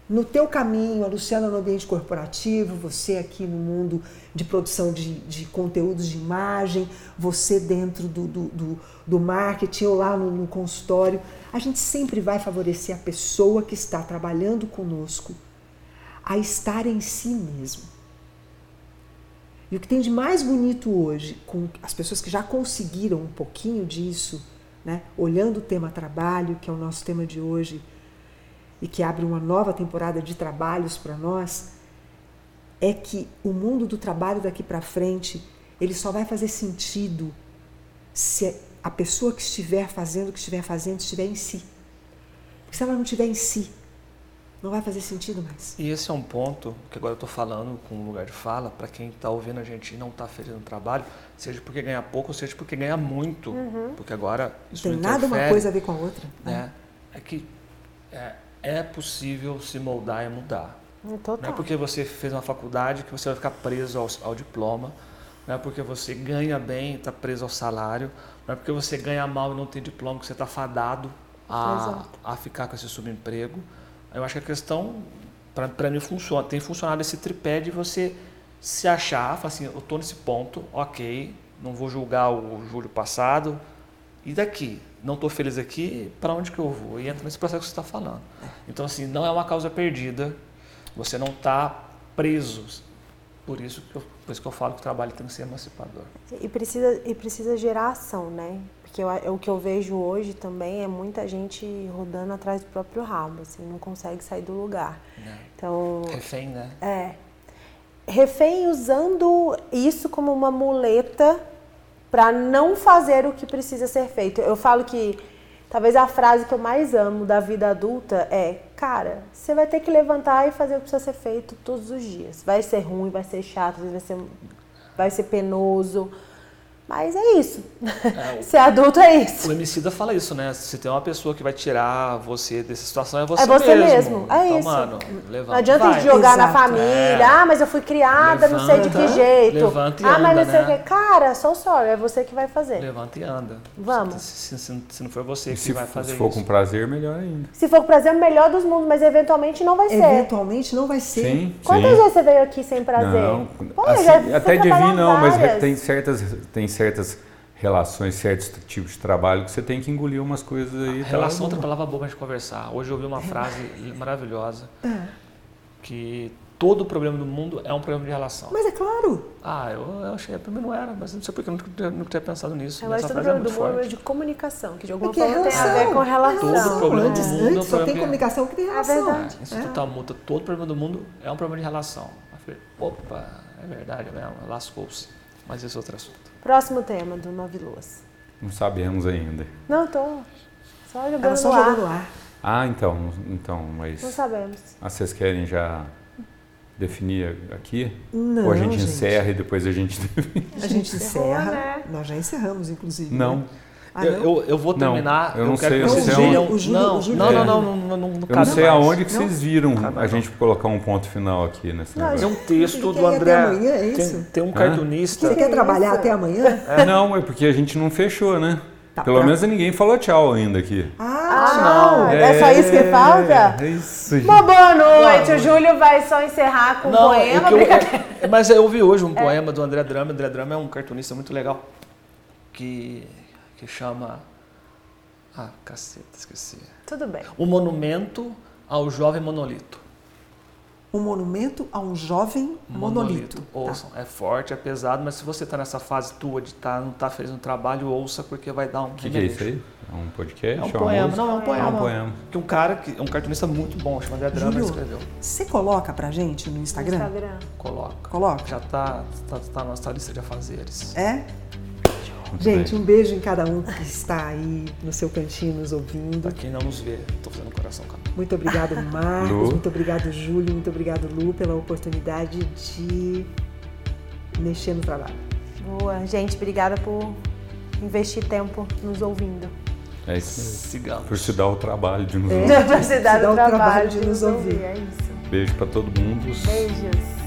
no teu caminho, a Luciana no ambiente corporativo, você aqui no mundo de produção de, de conteúdos de imagem, você dentro do, do, do, do marketing ou lá no, no consultório, a gente sempre vai favorecer a pessoa que está trabalhando conosco a estar em si mesmo. E o que tem de mais bonito hoje, com as pessoas que já conseguiram um pouquinho disso, né, olhando o tema trabalho, que é o nosso tema de hoje, e que abre uma nova temporada de trabalhos para nós, é que o mundo do trabalho daqui para frente, ele só vai fazer sentido se a pessoa que estiver fazendo o que estiver fazendo estiver em si. Porque se ela não estiver em si, não vai fazer sentido mais. E esse é um ponto que agora eu estou falando com um lugar de fala para quem está ouvindo a gente e não está feliz no trabalho, seja porque ganha pouco, seja porque ganha muito, uhum. porque agora isso não tem nada uma coisa a ver com a outra. Né? É que é, é possível se moldar e mudar. Total. Não é porque você fez uma faculdade que você vai ficar preso ao, ao diploma, não é porque você ganha bem e está preso ao salário, não é porque você ganha mal e não tem diploma que você está fadado a, a ficar com esse subemprego. Eu acho que a questão, para mim, funciona, tem funcionado esse tripé de você se achar, falar assim, eu estou nesse ponto, ok, não vou julgar o julho passado, e daqui? Não estou feliz aqui, para onde que eu vou? E entra nesse processo que você está falando. Então, assim, não é uma causa perdida, você não está preso. Por isso, que eu, por isso que eu falo que o trabalho tem que ser emancipador. E precisa, e precisa gerar ação, né? Porque eu, o que eu vejo hoje também é muita gente rodando atrás do próprio rabo, assim, não consegue sair do lugar. É. Então, refém, né? É. Refém usando isso como uma muleta para não fazer o que precisa ser feito. Eu falo que talvez a frase que eu mais amo da vida adulta é: cara, você vai ter que levantar e fazer o que precisa ser feito todos os dias. Vai ser ruim, vai ser chato, vai ser, vai ser penoso mas é isso. É, Ser adulto é isso. O Emicida fala isso, né? Se tem uma pessoa que vai tirar você dessa situação, é você, é você mesmo. mesmo. É então, isso. mano, levanta. Não adianta vai. jogar Exato. na família. É. Ah, mas eu fui criada, levanta, não sei de que jeito. Levanta e ah, anda, mas não sei né? o que. Cara, só sorry, é você que vai fazer. Levanta e anda. Vamos. Se, se, se não for você que se vai fazer Se for isso. com prazer, melhor ainda. Se for com prazer, melhor dos mundos, mas eventualmente não vai ser. Eventualmente não vai ser. Sim, Quantas sim. vezes você veio aqui sem prazer? Não, Pô, assim, já até de vir não, várias. mas tem certas, tem certas relações, certos tipos de trabalho que você tem que engolir umas coisas aí. A relação é outra palavra boa pra gente conversar. Hoje eu ouvi uma frase maravilhosa que todo problema do mundo é um problema de relação. Mas é claro. Ah, eu, eu achei, pra mim não era, mas não sei porque eu nunca, nunca tinha pensado nisso. Eu acho que todo é problema muito do mundo é forte. de comunicação, que de alguma É que é forma tem a ver relação. com relação. Todo problema antes, do mundo é um antes só tem comunicação que tem relação. verdade. É, Instituto da Multa, todo problema do mundo é um problema de relação. Eu falei, opa, é verdade mesmo, lascou-se. Mas esse é outro assunto. Próximo tema do Nove Luas. Não sabemos ainda. Não, tô só jogando Ela só no ar. jogando no ar. Ah, então, então, mas Não sabemos. ah, vocês querem já definir aqui? Não, Ou a gente, gente. encerra e depois a gente A gente encerra. né? Nós já encerramos, inclusive. Não. né? Ah, eu, não? eu, eu vou Não, terminar. eu não quero sei, que eu vocês não sei venham. o Júlio- não, o Júlio- não, não, É. não, não, não, não, Eu não sei mais. aonde que Não? vocês viram Cabe a não. gente colocar um ponto final aqui nesse Não, negócio. Tem um texto do quer ir até André. amanhã, é tem, isso? tem um cartunista. Você quer trabalhar até amanhã? Não, é porque a gente não fechou, né? Tá, Pelo pra- menos ninguém falou tchau ainda aqui. Ah, Ah, é só isso que falta? É isso, gente. Uma boa noite. O Júlio vai só encerrar com um Não, poema. é que eu- brincadeira. é- mas eu ouvi hoje um poema do André Drama. André Drama é um cartunista muito legal que, que chama. Ah, caceta, esqueci. Tudo bem. O Monumento ao Jovem Monolito. um monumento a um jovem monolito. Tá. Ouçam, é forte, é pesado, mas se você está nessa fase tua de tá, não estar tá feliz no trabalho, ouça porque vai dar um O que, que é isso aí? É um podcast? É um uma poema, música? não, é um poema. É um poema. Que um cara, que, um cartunista muito bom, chama André Drama, Júlio, escreveu. Você coloca pra gente no Instagram? Instagram. Coloca. Coloca. Já tá, tá, tá na nossa lista de afazeres. É? Muito Gente, bem. um beijo em cada um que está aí no seu cantinho nos ouvindo. Pra quem não nos vê, tô fazendo coração, cara. Muito obrigado, Marcos. Lu. Muito obrigado, Júlio. Muito obrigado, Lu, pela oportunidade de mexer no trabalho. Boa. Gente, obrigada por investir tempo nos ouvindo. É isso. Sigamos. Por se dar o trabalho de nos É. ouvir. Pra se dar Se o trabalho, trabalho de de nos ouvir. ouvir. É isso. Beijo pra todo mundo. Beijos.